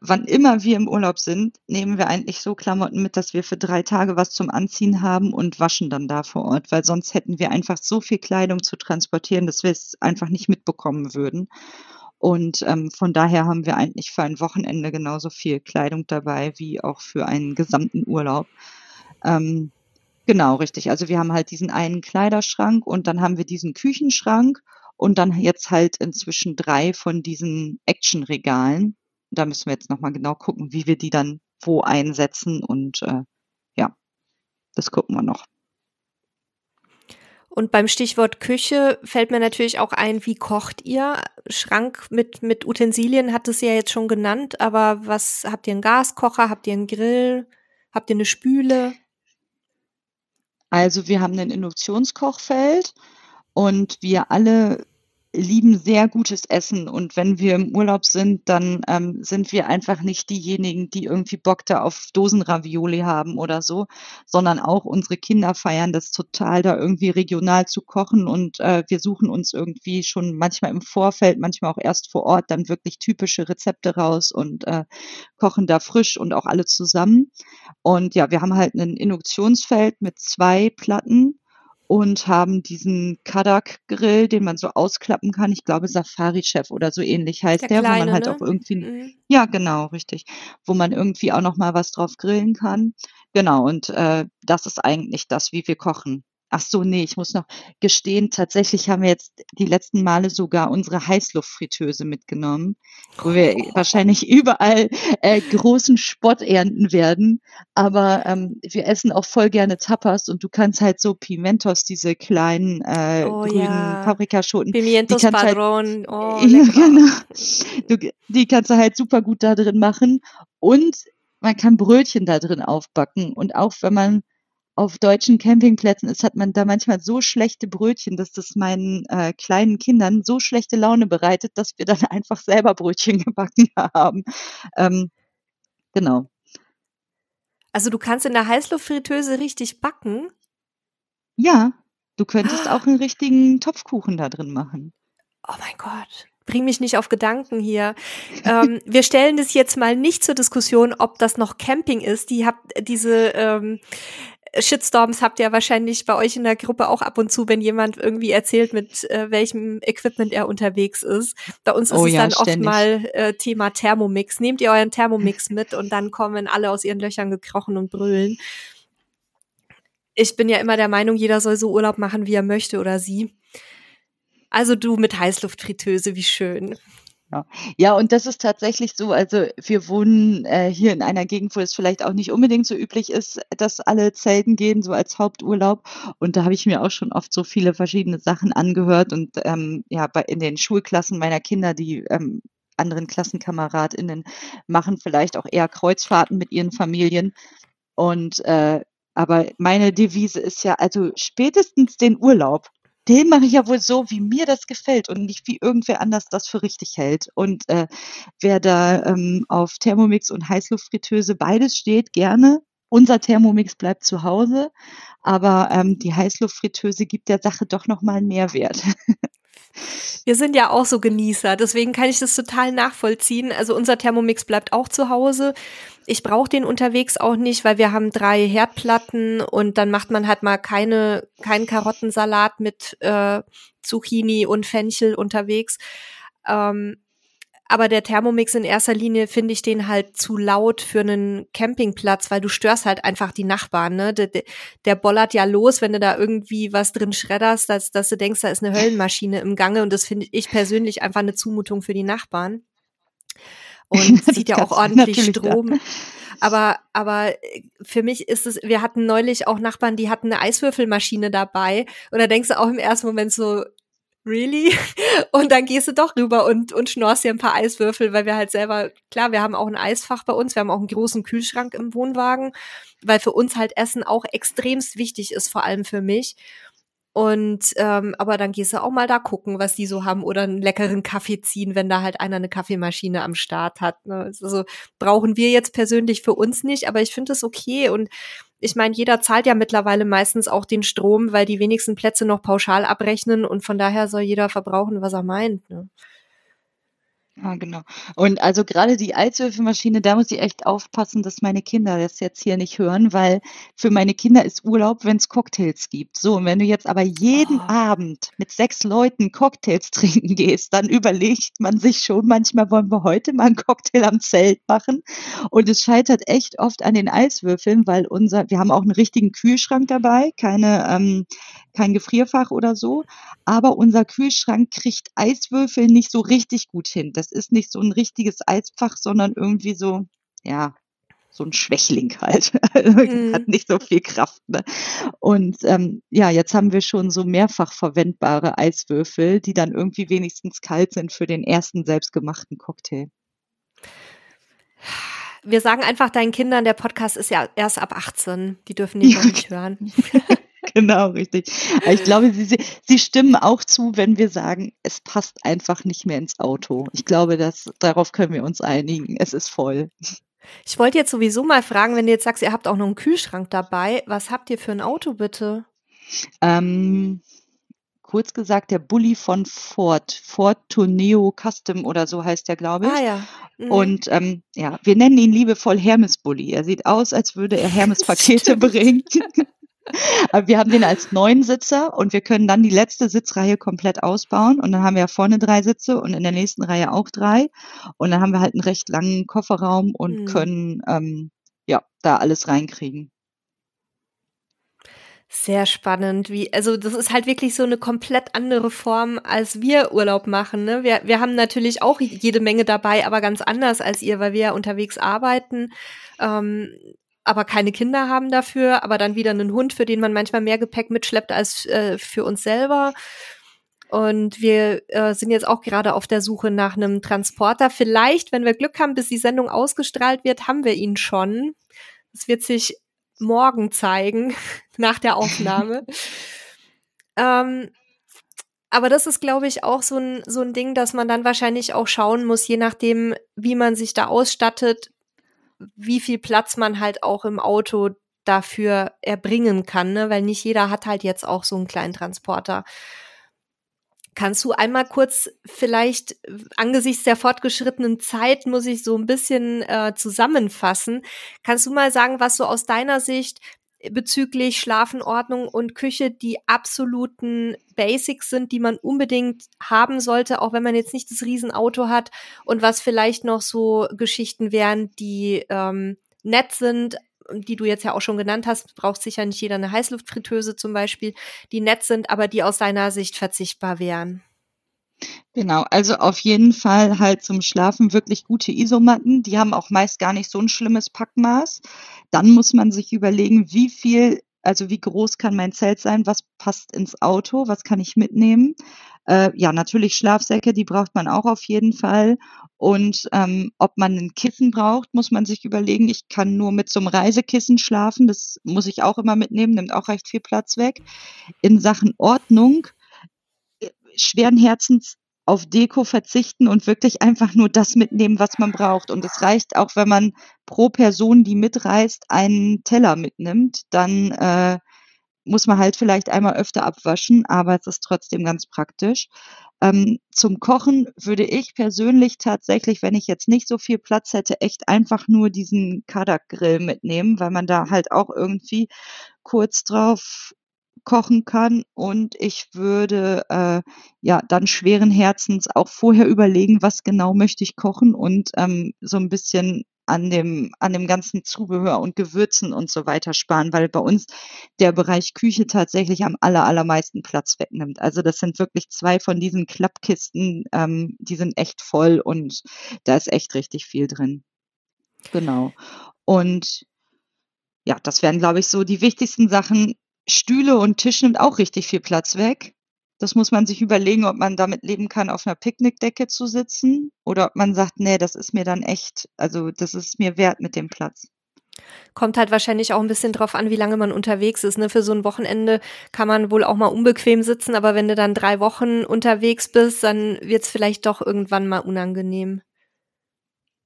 Wann immer wir im Urlaub sind, nehmen wir eigentlich so Klamotten mit, dass wir für drei Tage was zum Anziehen haben und waschen dann da vor Ort, weil sonst hätten wir einfach so viel Kleidung zu transportieren, dass wir es einfach nicht mitbekommen würden. Und ähm, von daher haben wir eigentlich für ein Wochenende genauso viel Kleidung dabei wie auch für einen gesamten Urlaub. Ähm, Genau, richtig. Also wir haben halt diesen einen Kleiderschrank und dann haben wir diesen Küchenschrank und dann jetzt halt inzwischen drei von diesen Actionregalen. Da müssen wir jetzt nochmal genau gucken, wie wir die dann wo einsetzen und äh, ja, das gucken wir noch. Und beim Stichwort Küche fällt mir natürlich auch ein, wie kocht ihr? Schrank mit, mit Utensilien hat es ja jetzt schon genannt, aber was habt ihr einen Gaskocher? Habt ihr einen Grill? Habt ihr eine Spüle? Also wir haben ein Induktionskochfeld und wir alle lieben sehr gutes Essen. Und wenn wir im Urlaub sind, dann ähm, sind wir einfach nicht diejenigen, die irgendwie Bock da auf Dosenravioli haben oder so, sondern auch unsere Kinder feiern das total, da irgendwie regional zu kochen. Und äh, wir suchen uns irgendwie schon manchmal im Vorfeld, manchmal auch erst vor Ort dann wirklich typische Rezepte raus und äh, kochen da frisch und auch alle zusammen. Und ja, wir haben halt ein Induktionsfeld mit zwei Platten und haben diesen Kadak-Grill, den man so ausklappen kann. Ich glaube, Safari-Chef oder so ähnlich heißt der, der kleine, wo man halt ne? auch irgendwie, mhm. ja, genau, richtig, wo man irgendwie auch noch mal was drauf grillen kann. Genau, und äh, das ist eigentlich das, wie wir kochen. Ach so, nee, ich muss noch gestehen, tatsächlich haben wir jetzt die letzten Male sogar unsere Heißluftfritteuse mitgenommen, wo wir oh. wahrscheinlich überall äh, großen Spott ernten werden. Aber ähm, wir essen auch voll gerne Tapas und du kannst halt so Pimentos, diese kleinen äh, oh, grünen ja. Paprikaschoten. Pimientos halt Padron. Halt, oh, ja, genau. Du, die kannst du halt super gut da drin machen. Und man kann Brötchen da drin aufbacken. Und auch wenn man auf deutschen Campingplätzen ist, hat man da manchmal so schlechte Brötchen, dass das meinen äh, kleinen Kindern so schlechte Laune bereitet, dass wir dann einfach selber Brötchen gebacken haben. Ähm, genau. Also du kannst in der Heißluftfritteuse richtig backen? Ja, du könntest auch einen richtigen Topfkuchen da drin machen. Oh mein Gott bring mich nicht auf Gedanken hier. ähm, wir stellen das jetzt mal nicht zur Diskussion, ob das noch Camping ist. Die habt diese ähm, Shitstorms habt ihr wahrscheinlich bei euch in der Gruppe auch ab und zu, wenn jemand irgendwie erzählt, mit äh, welchem Equipment er unterwegs ist. Bei uns ist oh, es ja, dann ständig. oft mal äh, Thema Thermomix. Nehmt ihr euren Thermomix mit und dann kommen alle aus ihren Löchern gekrochen und brüllen. Ich bin ja immer der Meinung, jeder soll so Urlaub machen, wie er möchte oder sie. Also du mit Heißluftfritteuse, wie schön. Ja. ja, und das ist tatsächlich so. Also wir wohnen äh, hier in einer Gegend, wo es vielleicht auch nicht unbedingt so üblich ist, dass alle zelten gehen, so als Haupturlaub. Und da habe ich mir auch schon oft so viele verschiedene Sachen angehört. Und ähm, ja, bei, in den Schulklassen meiner Kinder, die ähm, anderen KlassenkameradInnen machen vielleicht auch eher Kreuzfahrten mit ihren Familien. Und äh, aber meine Devise ist ja, also spätestens den Urlaub den mache ich ja wohl so, wie mir das gefällt und nicht wie irgendwer anders das für richtig hält. Und äh, wer da ähm, auf Thermomix und Heißluftfritteuse beides steht, gerne. Unser Thermomix bleibt zu Hause, aber ähm, die Heißluftfritteuse gibt der Sache doch noch mal einen Mehrwert. Wir sind ja auch so Genießer, deswegen kann ich das total nachvollziehen. Also unser Thermomix bleibt auch zu Hause. Ich brauche den unterwegs auch nicht, weil wir haben drei Herdplatten und dann macht man halt mal keine keinen Karottensalat mit äh, Zucchini und Fenchel unterwegs. Ähm, aber der Thermomix in erster Linie finde ich den halt zu laut für einen Campingplatz, weil du störst halt einfach die Nachbarn. Ne? Der, der bollert ja los, wenn du da irgendwie was drin schredderst, dass, dass du denkst, da ist eine Höllenmaschine im Gange. Und das finde ich persönlich einfach eine Zumutung für die Nachbarn. Und zieht ja auch ordentlich Strom. Aber, aber für mich ist es, wir hatten neulich auch Nachbarn, die hatten eine Eiswürfelmaschine dabei. Und da denkst du auch im ersten Moment so, really? Und dann gehst du doch rüber und, und schnorst dir ein paar Eiswürfel, weil wir halt selber, klar, wir haben auch ein Eisfach bei uns, wir haben auch einen großen Kühlschrank im Wohnwagen, weil für uns halt Essen auch extremst wichtig ist, vor allem für mich. Und ähm, aber dann gehst du auch mal da gucken, was die so haben oder einen leckeren Kaffee ziehen, wenn da halt einer eine Kaffeemaschine am Start hat. Ne? Also brauchen wir jetzt persönlich für uns nicht, aber ich finde es okay und ich meine, jeder zahlt ja mittlerweile meistens auch den Strom, weil die wenigsten Plätze noch pauschal abrechnen und von daher soll jeder verbrauchen, was er meint. Ne? Ja, genau. Und also gerade die Eiswürfelmaschine, da muss ich echt aufpassen, dass meine Kinder das jetzt hier nicht hören, weil für meine Kinder ist Urlaub, wenn es Cocktails gibt. So, und wenn du jetzt aber jeden Oh. Abend mit sechs Leuten Cocktails trinken gehst, dann überlegt man sich schon manchmal, wollen wir heute mal einen Cocktail am Zelt machen? Und es scheitert echt oft an den Eiswürfeln, weil unser, wir haben auch einen richtigen Kühlschrank dabei, keine, ähm, kein Gefrierfach oder so. Aber unser Kühlschrank kriegt Eiswürfel nicht so richtig gut hin. Das ist nicht so ein richtiges Eisfach, sondern irgendwie so, ja, so ein Schwächling halt. Mhm. Hat nicht so viel Kraft. Ne? Und ähm, ja, jetzt haben wir schon so mehrfach verwendbare Eiswürfel, die dann irgendwie wenigstens kalt sind für den ersten selbstgemachten Cocktail. Wir sagen einfach deinen Kindern, der Podcast ist ja erst ab 18. Die dürfen den noch nicht hören. Genau, richtig. Ich glaube, sie, sie, stimmen auch zu, wenn wir sagen, es passt einfach nicht mehr ins Auto. Ich glaube, dass, darauf können wir uns einigen. Es ist voll. Ich wollte jetzt sowieso mal fragen, wenn du jetzt sagst, ihr habt auch noch einen Kühlschrank dabei, was habt ihr für ein Auto bitte? Ähm, kurz gesagt, der Bulli von Ford, Ford Tourneo Custom oder so heißt der, glaube Ah ich. ja. Mhm. Und ähm, ja, wir nennen ihn liebevoll Hermes Bulli. Er sieht aus, als würde er Hermes Pakete bringen. Aber wir haben den als Neunsitzer und wir können dann die letzte Sitzreihe komplett ausbauen. Und dann haben wir ja vorne drei Sitze und in der nächsten Reihe auch drei. Und dann haben wir halt einen recht langen Kofferraum und Mhm. können ähm, ja da alles reinkriegen. Sehr spannend. Wie, also das ist halt wirklich so eine komplett andere Form, als wir Urlaub machen. Ne? Wir, wir haben natürlich auch jede Menge dabei, aber ganz anders als ihr, weil wir ja unterwegs arbeiten, ähm, aber keine Kinder haben dafür, aber dann wieder einen Hund, für den man manchmal mehr Gepäck mitschleppt als äh, für uns selber. Und wir äh, sind jetzt auch gerade auf der Suche nach einem Transporter. Vielleicht, wenn wir Glück haben, bis die Sendung ausgestrahlt wird, haben wir ihn schon. Das wird sich morgen zeigen, nach der Aufnahme. ähm, aber das ist, glaube ich, auch so ein, so ein Ding, dass man dann wahrscheinlich auch schauen muss, je nachdem, wie man sich da ausstattet, wie viel Platz man halt auch im Auto dafür erbringen kann, ne? weil nicht jeder hat halt jetzt auch so einen kleinen Transporter. Kannst du einmal kurz vielleicht angesichts der fortgeschrittenen Zeit muss ich so ein bisschen äh, zusammenfassen. Kannst du mal sagen, was so aus deiner Sicht bezüglich Schlafenordnung und Küche die absoluten Basics sind, die man unbedingt haben sollte, auch wenn man jetzt nicht das Riesenauto hat und was vielleicht noch so Geschichten wären, die ähm, nett sind, die du jetzt ja auch schon genannt hast, braucht sicher nicht jeder eine Heißluftfritteuse zum Beispiel, die nett sind, aber die aus deiner Sicht verzichtbar wären. Genau, also auf jeden Fall halt zum Schlafen wirklich gute Isomatten. Die haben auch meist gar nicht so ein schlimmes Packmaß. Dann muss man sich überlegen, wie viel, also wie groß kann mein Zelt sein, was passt ins Auto, was kann ich mitnehmen. Äh, ja, natürlich Schlafsäcke, die braucht man auch auf jeden Fall. Und ähm, ob man ein Kissen braucht, muss man sich überlegen. Ich kann nur mit so einem Reisekissen schlafen. Das muss ich auch immer mitnehmen, nimmt auch recht viel Platz weg. In Sachen Ordnung, schweren Herzens auf Deko verzichten und wirklich einfach nur das mitnehmen, was man braucht. Und es reicht auch, wenn man pro Person, die mitreist, einen Teller mitnimmt, dann äh, muss man halt vielleicht einmal öfter abwaschen, aber es ist trotzdem ganz praktisch. Ähm, zum Kochen würde ich persönlich tatsächlich, wenn ich jetzt nicht so viel Platz hätte, echt einfach nur diesen Kadak-Grill mitnehmen, weil man da halt auch irgendwie kurz drauf kochen kann und ich würde äh, ja dann schweren Herzens auch vorher überlegen, was genau möchte ich kochen und ähm, so ein bisschen an dem, an dem ganzen Zubehör und Gewürzen und so weiter sparen, weil bei uns der Bereich Küche tatsächlich am aller, allermeisten Platz wegnimmt. Also das sind wirklich zwei von diesen Klappkisten, ähm, die sind echt voll und da ist echt richtig viel drin. Genau. Und ja, das wären, glaube ich, so die wichtigsten Sachen. Stühle und Tisch nimmt auch richtig viel Platz weg. Das muss man sich überlegen, ob man damit leben kann, auf einer Picknickdecke zu sitzen oder ob man sagt, nee, das ist mir dann echt, also das ist mir wert mit dem Platz. Kommt halt wahrscheinlich auch ein bisschen drauf an, wie lange man unterwegs ist. Ne? Für so ein Wochenende kann man wohl auch mal unbequem sitzen, aber wenn du dann drei Wochen unterwegs bist, dann wird's vielleicht doch irgendwann mal unangenehm.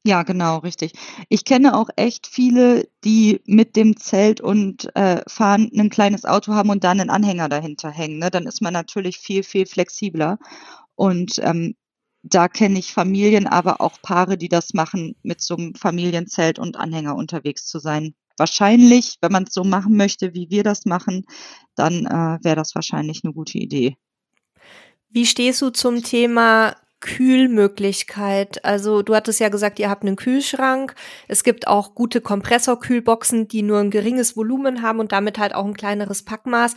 Ja, genau, richtig. Ich kenne auch echt viele, die mit dem Zelt und äh, Fahren ein kleines Auto haben und dann einen Anhänger dahinter hängen. Ne? Dann ist man natürlich viel, viel flexibler. Und ähm, da kenne ich Familien, aber auch Paare, die das machen, mit so einem Familienzelt und Anhänger unterwegs zu sein. Wahrscheinlich, wenn man es so machen möchte, wie wir das machen, dann äh, wäre das wahrscheinlich eine gute Idee. Wie stehst du zum Thema Kühlmöglichkeit? Also du hattest ja gesagt, ihr habt einen Kühlschrank. Es gibt auch gute Kompressorkühlboxen, die nur ein geringes Volumen haben und damit halt auch ein kleineres Packmaß.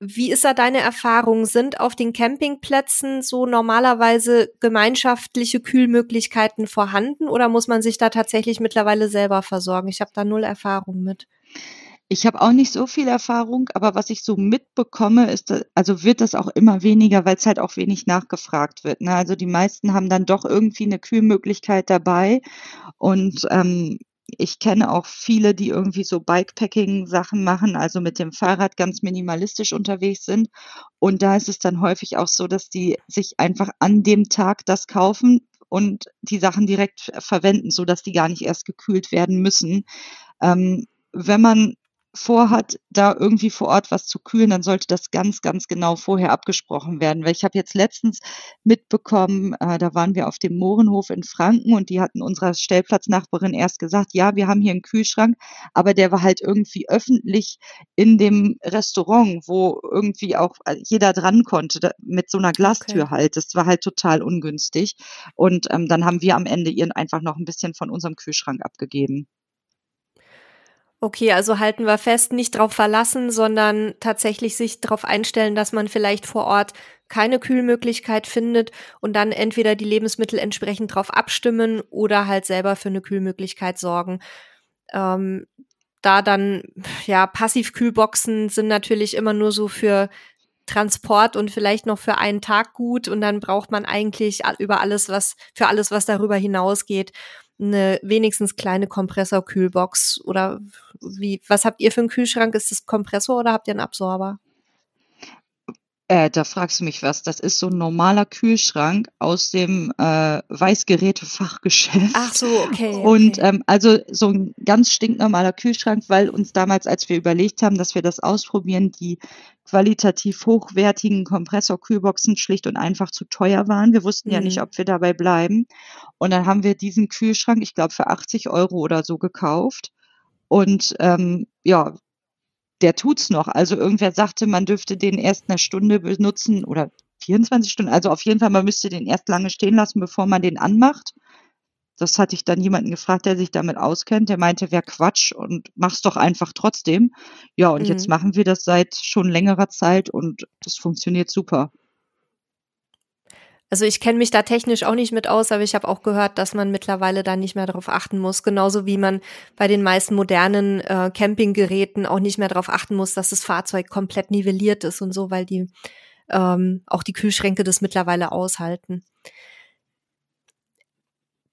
Wie ist da deine Erfahrung? Sind auf den Campingplätzen so normalerweise gemeinschaftliche Kühlmöglichkeiten vorhanden oder muss man sich da tatsächlich mittlerweile selber versorgen? Ich habe da null Erfahrung mit. Ich habe auch nicht so viel Erfahrung, aber was ich so mitbekomme, ist, also wird das auch immer weniger, weil es halt auch wenig nachgefragt wird. Ne? Also die meisten haben dann doch irgendwie eine Kühlmöglichkeit dabei und ähm, ich kenne auch viele, die irgendwie so Bikepacking-Sachen machen, also mit dem Fahrrad ganz minimalistisch unterwegs sind. Und da ist es dann häufig auch so, dass die sich einfach an dem Tag das kaufen und die Sachen direkt verwenden, so dass die gar nicht erst gekühlt werden müssen. Ähm, wenn man vorhat, da irgendwie vor Ort was zu kühlen, dann sollte das ganz, ganz genau vorher abgesprochen werden. Weil ich habe jetzt letztens mitbekommen, äh, da waren wir auf dem Mohrenhof in Franken und die hatten unserer Stellplatznachbarin erst gesagt, ja, wir haben hier einen Kühlschrank, aber der war halt irgendwie öffentlich in dem Restaurant, wo irgendwie auch äh, jeder dran konnte, da, mit so einer Glastür okay. halt. Das war halt total ungünstig. Und ähm, dann haben wir am Ende ihren einfach noch ein bisschen von unserem Kühlschrank abgegeben. Okay, also halten wir fest, nicht drauf verlassen, sondern tatsächlich sich darauf einstellen, dass man vielleicht vor Ort keine Kühlmöglichkeit findet und dann entweder die Lebensmittel entsprechend drauf abstimmen oder halt selber für eine Kühlmöglichkeit sorgen. Ähm, da dann, ja, Passivkühlboxen sind natürlich immer nur so für Transport und vielleicht noch für einen Tag gut und dann braucht man eigentlich über alles, was, für alles, was darüber hinausgeht, eine wenigstens kleine Kompressorkühlbox oder wie, was habt ihr für einen Kühlschrank? Ist das Kompressor oder habt ihr einen Absorber? Äh, da fragst du mich was. Das ist so ein normaler Kühlschrank aus dem äh, Weißgerätefachgeschäft. Ach so, okay. Und ähm, also so ein ganz stinknormaler Kühlschrank, weil uns damals, als wir überlegt haben, dass wir das ausprobieren, die qualitativ hochwertigen Kompressorkühlboxen schlicht und einfach zu teuer waren. Wir wussten mhm. ja nicht, mhm. ob wir dabei bleiben. Und dann haben wir diesen Kühlschrank, ich glaube, für 80 Euro oder so gekauft. Und ähm, ja, der tut's noch. Also irgendwer sagte, man dürfte den erst eine Stunde benutzen oder 24 Stunden. Also auf jeden Fall, man müsste den erst lange stehen lassen, bevor man den anmacht. Das hatte ich dann jemanden gefragt, der sich damit auskennt. Der meinte, wäre Quatsch und mach's doch einfach trotzdem. Ja, und mhm. jetzt machen wir das seit schon längerer Zeit und das funktioniert super. Also ich kenne mich da technisch auch nicht mit aus, aber ich habe auch gehört, dass man mittlerweile da nicht mehr darauf achten muss, genauso wie man bei den meisten modernen äh, Campinggeräten auch nicht mehr darauf achten muss, dass das Fahrzeug komplett nivelliert ist und so, weil die ähm, auch die Kühlschränke das mittlerweile aushalten.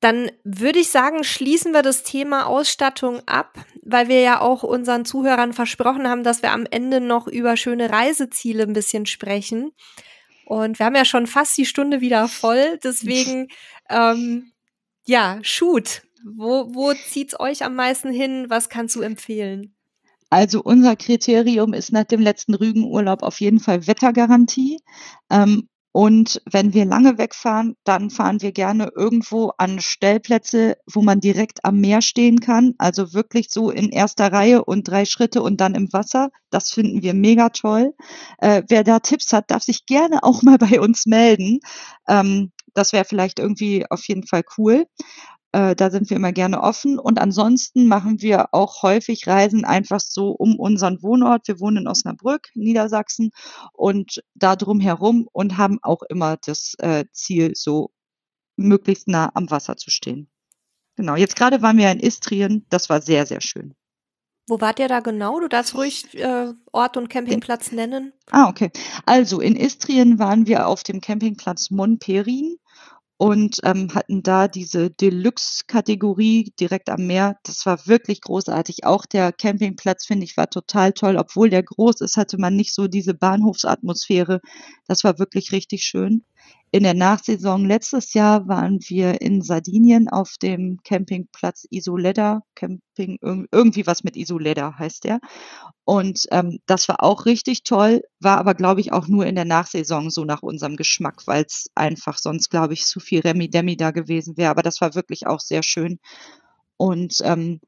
Dann würde ich sagen, schließen wir das Thema Ausstattung ab, weil wir ja auch unseren Zuhörern versprochen haben, dass wir am Ende noch über schöne Reiseziele ein bisschen sprechen. Und wir haben ja schon fast die Stunde wieder voll. Deswegen, ähm, ja, shoot. Wo, wo zieht's euch am meisten hin? Was kannst du empfehlen? Also unser Kriterium ist nach dem letzten Rügenurlaub auf jeden Fall Wettergarantie. Ähm, und wenn wir lange wegfahren, dann fahren wir gerne irgendwo an Stellplätze, wo man direkt am Meer stehen kann. Also wirklich so in erster Reihe und drei Schritte und dann im Wasser. Das finden wir mega toll. Äh, wer da Tipps hat, darf sich gerne auch mal bei uns melden. Ähm, das wäre vielleicht irgendwie auf jeden Fall cool. Äh, da sind wir immer gerne offen. Und ansonsten machen wir auch häufig Reisen einfach so um unseren Wohnort. Wir wohnen in Osnabrück, Niedersachsen und da drum herum und haben auch immer das äh, Ziel, so möglichst nah am Wasser zu stehen. Genau, jetzt gerade waren wir in Istrien. Das war sehr, sehr schön. Wo wart ihr da genau? Du darfst ruhig äh, Ort und Campingplatz nennen. Ah, okay. Also in Istrien waren wir auf dem Campingplatz Monperin und ähm, hatten da diese Deluxe-Kategorie direkt am Meer. Das war wirklich großartig. Auch der Campingplatz, finde ich, war total toll. Obwohl der groß ist, hatte man nicht so diese Bahnhofsatmosphäre. Das war wirklich richtig schön. In der Nachsaison letztes Jahr waren wir in Sardinien auf dem Campingplatz Isoleda, Camping, irgendwie was mit Isoleda heißt der. Und ähm, das war auch richtig toll, war aber, glaube ich, auch nur in der Nachsaison so nach unserem Geschmack, weil es einfach sonst, glaube ich, zu viel Remi-Demi da gewesen wäre. Aber das war wirklich auch sehr schön. Und ähm,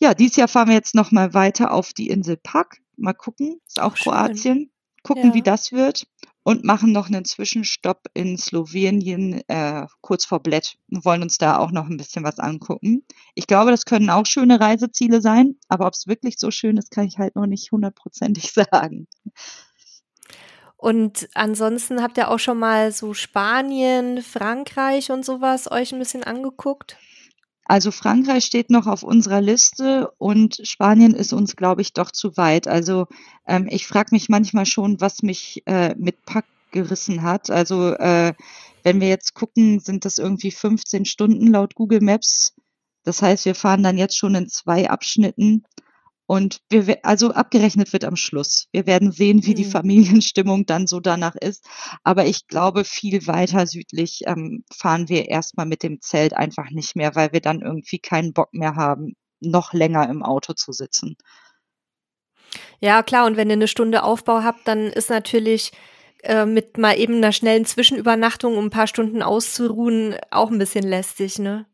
ja, dieses Jahr fahren wir jetzt nochmal weiter auf die Insel Pak. Mal gucken, ist auch Schön. Kroatien. Gucken, ja. wie das wird und machen noch einen Zwischenstopp in Slowenien äh, kurz vor Bled und wollen uns da auch noch ein bisschen was angucken. Ich glaube, das können auch schöne Reiseziele sein, aber ob es wirklich so schön ist, kann ich halt noch nicht hundertprozentig sagen. Und ansonsten habt ihr auch schon mal so Spanien, Frankreich und sowas euch ein bisschen angeguckt? Also Frankreich steht noch auf unserer Liste und Spanien ist uns, glaube ich, doch zu weit. Also ähm, ich frage mich manchmal schon, was mich äh, mit Pack gerissen hat. Also äh, wenn wir jetzt gucken, sind das irgendwie 15 Stunden laut Google Maps. Das heißt, wir fahren dann jetzt schon in zwei Abschnitten. Und wir, also abgerechnet wird am Schluss. Wir werden sehen, wie die mhm. Familienstimmung dann so danach ist. Aber ich glaube, viel weiter südlich ähm, fahren wir erstmal mit dem Zelt einfach nicht mehr, weil wir dann irgendwie keinen Bock mehr haben, noch länger im Auto zu sitzen. Ja, klar. Und wenn ihr eine Stunde Aufbau habt, dann ist natürlich äh, mit mal eben einer schnellen Zwischenübernachtung, um ein paar Stunden auszuruhen, auch ein bisschen lästig, ne?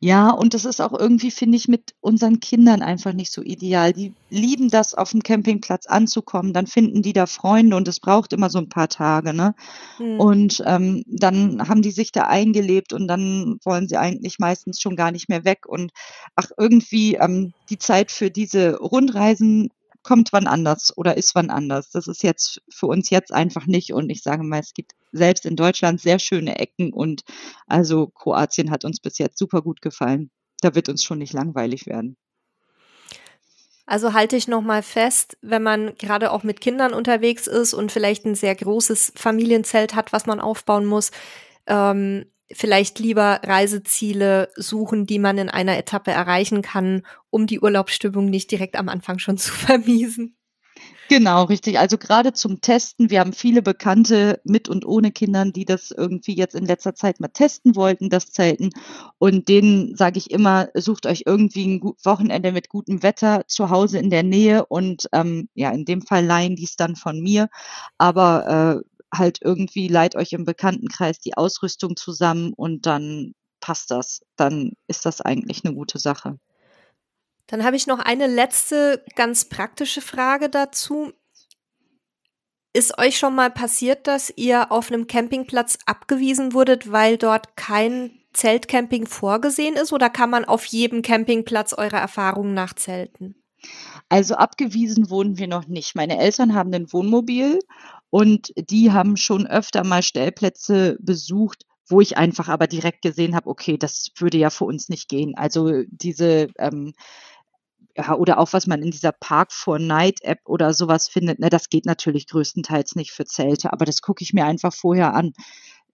Ja, und das ist auch irgendwie, finde ich, mit unseren Kindern einfach nicht so ideal. Die lieben das, auf dem Campingplatz anzukommen, dann finden die da Freunde und es braucht immer so ein paar Tage, ne? Mhm. Und ähm, dann haben die sich da eingelebt und dann wollen sie eigentlich meistens schon gar nicht mehr weg. Und ach, irgendwie ähm, die Zeit für diese Rundreisen kommt wann anders oder ist wann anders. Das ist jetzt für uns jetzt einfach nicht. Und ich sage mal, es gibt selbst in Deutschland sehr schöne Ecken und also Kroatien hat uns bis jetzt super gut gefallen. Da wird uns schon nicht langweilig werden. Also halte ich nochmal fest, wenn man gerade auch mit Kindern unterwegs ist und vielleicht ein sehr großes Familienzelt hat, was man aufbauen muss, ähm, vielleicht lieber Reiseziele suchen, die man in einer Etappe erreichen kann, um die Urlaubsstimmung nicht direkt am Anfang schon zu vermiesen. Genau, richtig. Also gerade zum Testen. Wir haben viele Bekannte mit und ohne Kindern, die das irgendwie jetzt in letzter Zeit mal testen wollten, das Zelten. Und denen sage ich immer, sucht euch irgendwie ein Wochenende mit gutem Wetter zu Hause in der Nähe und ähm, ja, in dem Fall leihen die es dann von mir. Aber äh, halt irgendwie leiht euch im Bekanntenkreis die Ausrüstung zusammen und dann passt das. Dann ist das eigentlich eine gute Sache. Dann habe ich noch eine letzte ganz praktische Frage dazu. Ist euch schon mal passiert, dass ihr auf einem Campingplatz abgewiesen wurdet, weil dort kein Zeltcamping vorgesehen ist oder kann man auf jedem Campingplatz eure Erfahrungen nachzelten? Also abgewiesen wurden wir noch nicht. Meine Eltern haben ein Wohnmobil und die haben schon öfter mal Stellplätze besucht, wo ich einfach aber direkt gesehen habe, okay, das würde ja für uns nicht gehen. Also diese ähm, ja, oder auch was man in dieser Park for Night App oder sowas findet, ne, das geht natürlich größtenteils nicht für Zelte, aber das gucke ich mir einfach vorher an.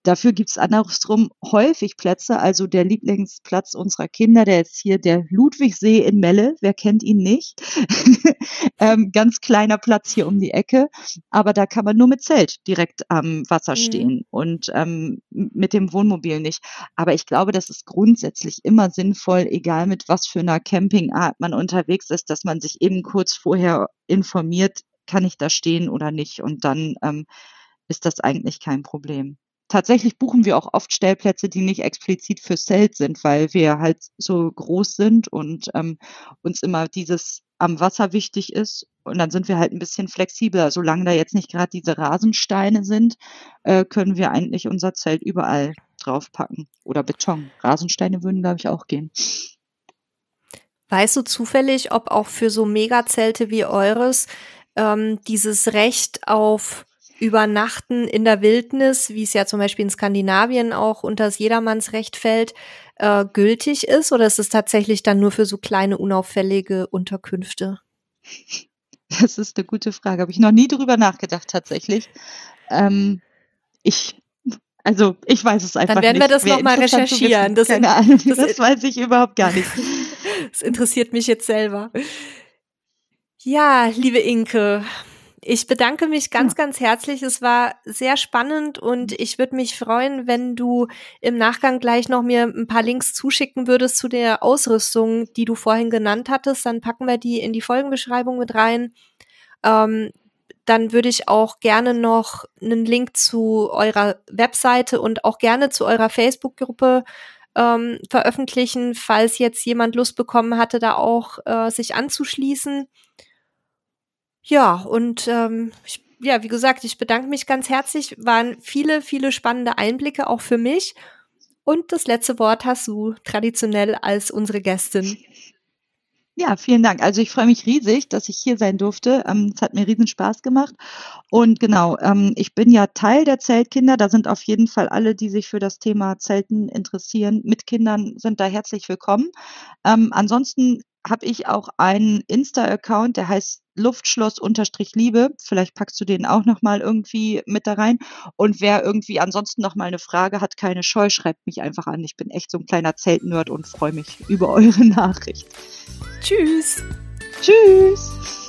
Dafür gibt es andersrum häufig Plätze. Also der Lieblingsplatz unserer Kinder, der ist hier der Ludwigsee in Melle. Wer kennt ihn nicht? ähm, ganz kleiner Platz hier um die Ecke. Aber da kann man nur mit Zelt direkt am Wasser mhm. stehen und ähm, mit dem Wohnmobil nicht. Aber ich glaube, das ist grundsätzlich immer sinnvoll, egal mit was für einer Campingart man unterwegs ist, dass man sich eben kurz vorher informiert, kann ich da stehen oder nicht. Und dann ähm, ist das eigentlich kein Problem tatsächlich buchen wir auch oft Stellplätze, die nicht explizit für Zelt sind, weil wir halt so groß sind und ähm, uns immer dieses am Wasser wichtig ist. Und dann sind wir halt ein bisschen flexibler. Solange da jetzt nicht gerade diese Rasensteine sind, äh, können wir eigentlich unser Zelt überall draufpacken. Oder Beton. Rasensteine würden, glaube ich, auch gehen. Weißt du zufällig, ob auch für so Megazelte wie eures ähm, dieses Recht auf Übernachten in der Wildnis, wie es ja zum Beispiel in Skandinavien auch unter das Jedermannsrecht fällt, äh, gültig ist? Oder ist es tatsächlich dann nur für so kleine, unauffällige Unterkünfte? Das ist eine gute Frage. Habe ich noch nie drüber nachgedacht, tatsächlich. Ähm, ich, also ich weiß es einfach nicht. Dann werden wir das nochmal recherchieren. Das, Keine Ahnung, das, das weiß ich überhaupt gar nicht. Das interessiert mich jetzt selber. Ja, liebe Inke, Ich bedanke mich ganz, ja. ganz herzlich. Es war sehr spannend und ich würde mich freuen, wenn du im Nachgang gleich noch mir ein paar Links zuschicken würdest zu der Ausrüstung, die du vorhin genannt hattest. Dann packen wir die in die Folgenbeschreibung mit rein. Ähm, dann würde ich auch gerne noch einen Link zu eurer Webseite und auch gerne zu eurer Facebook-Gruppe ähm, veröffentlichen, falls jetzt jemand Lust bekommen hatte, da auch äh, sich anzuschließen. Ja, und ähm, ich, ja, wie gesagt, ich bedanke mich ganz herzlich. Waren viele, viele spannende Einblicke auch für mich. Und das letzte Wort hast du traditionell als unsere Gästin. Ja, vielen Dank. Also ich freue mich riesig, dass ich hier sein durfte. Ähm, es hat mir riesen Spaß gemacht. Und genau, ähm, ich bin ja Teil der Zeltkinder. Da sind auf jeden Fall alle, die sich für das Thema Zelten interessieren, mit Kindern sind da herzlich willkommen. Ähm, ansonsten habe ich auch einen Insta-Account, der heißt Luftschloss-Liebe. Vielleicht packst du den auch nochmal irgendwie mit da rein. Und wer irgendwie ansonsten nochmal eine Frage hat, keine Scheu, schreibt mich einfach an. Ich bin echt so ein kleiner Zeltnerd und freue mich über eure Nachricht. Tschüss. Tschüss.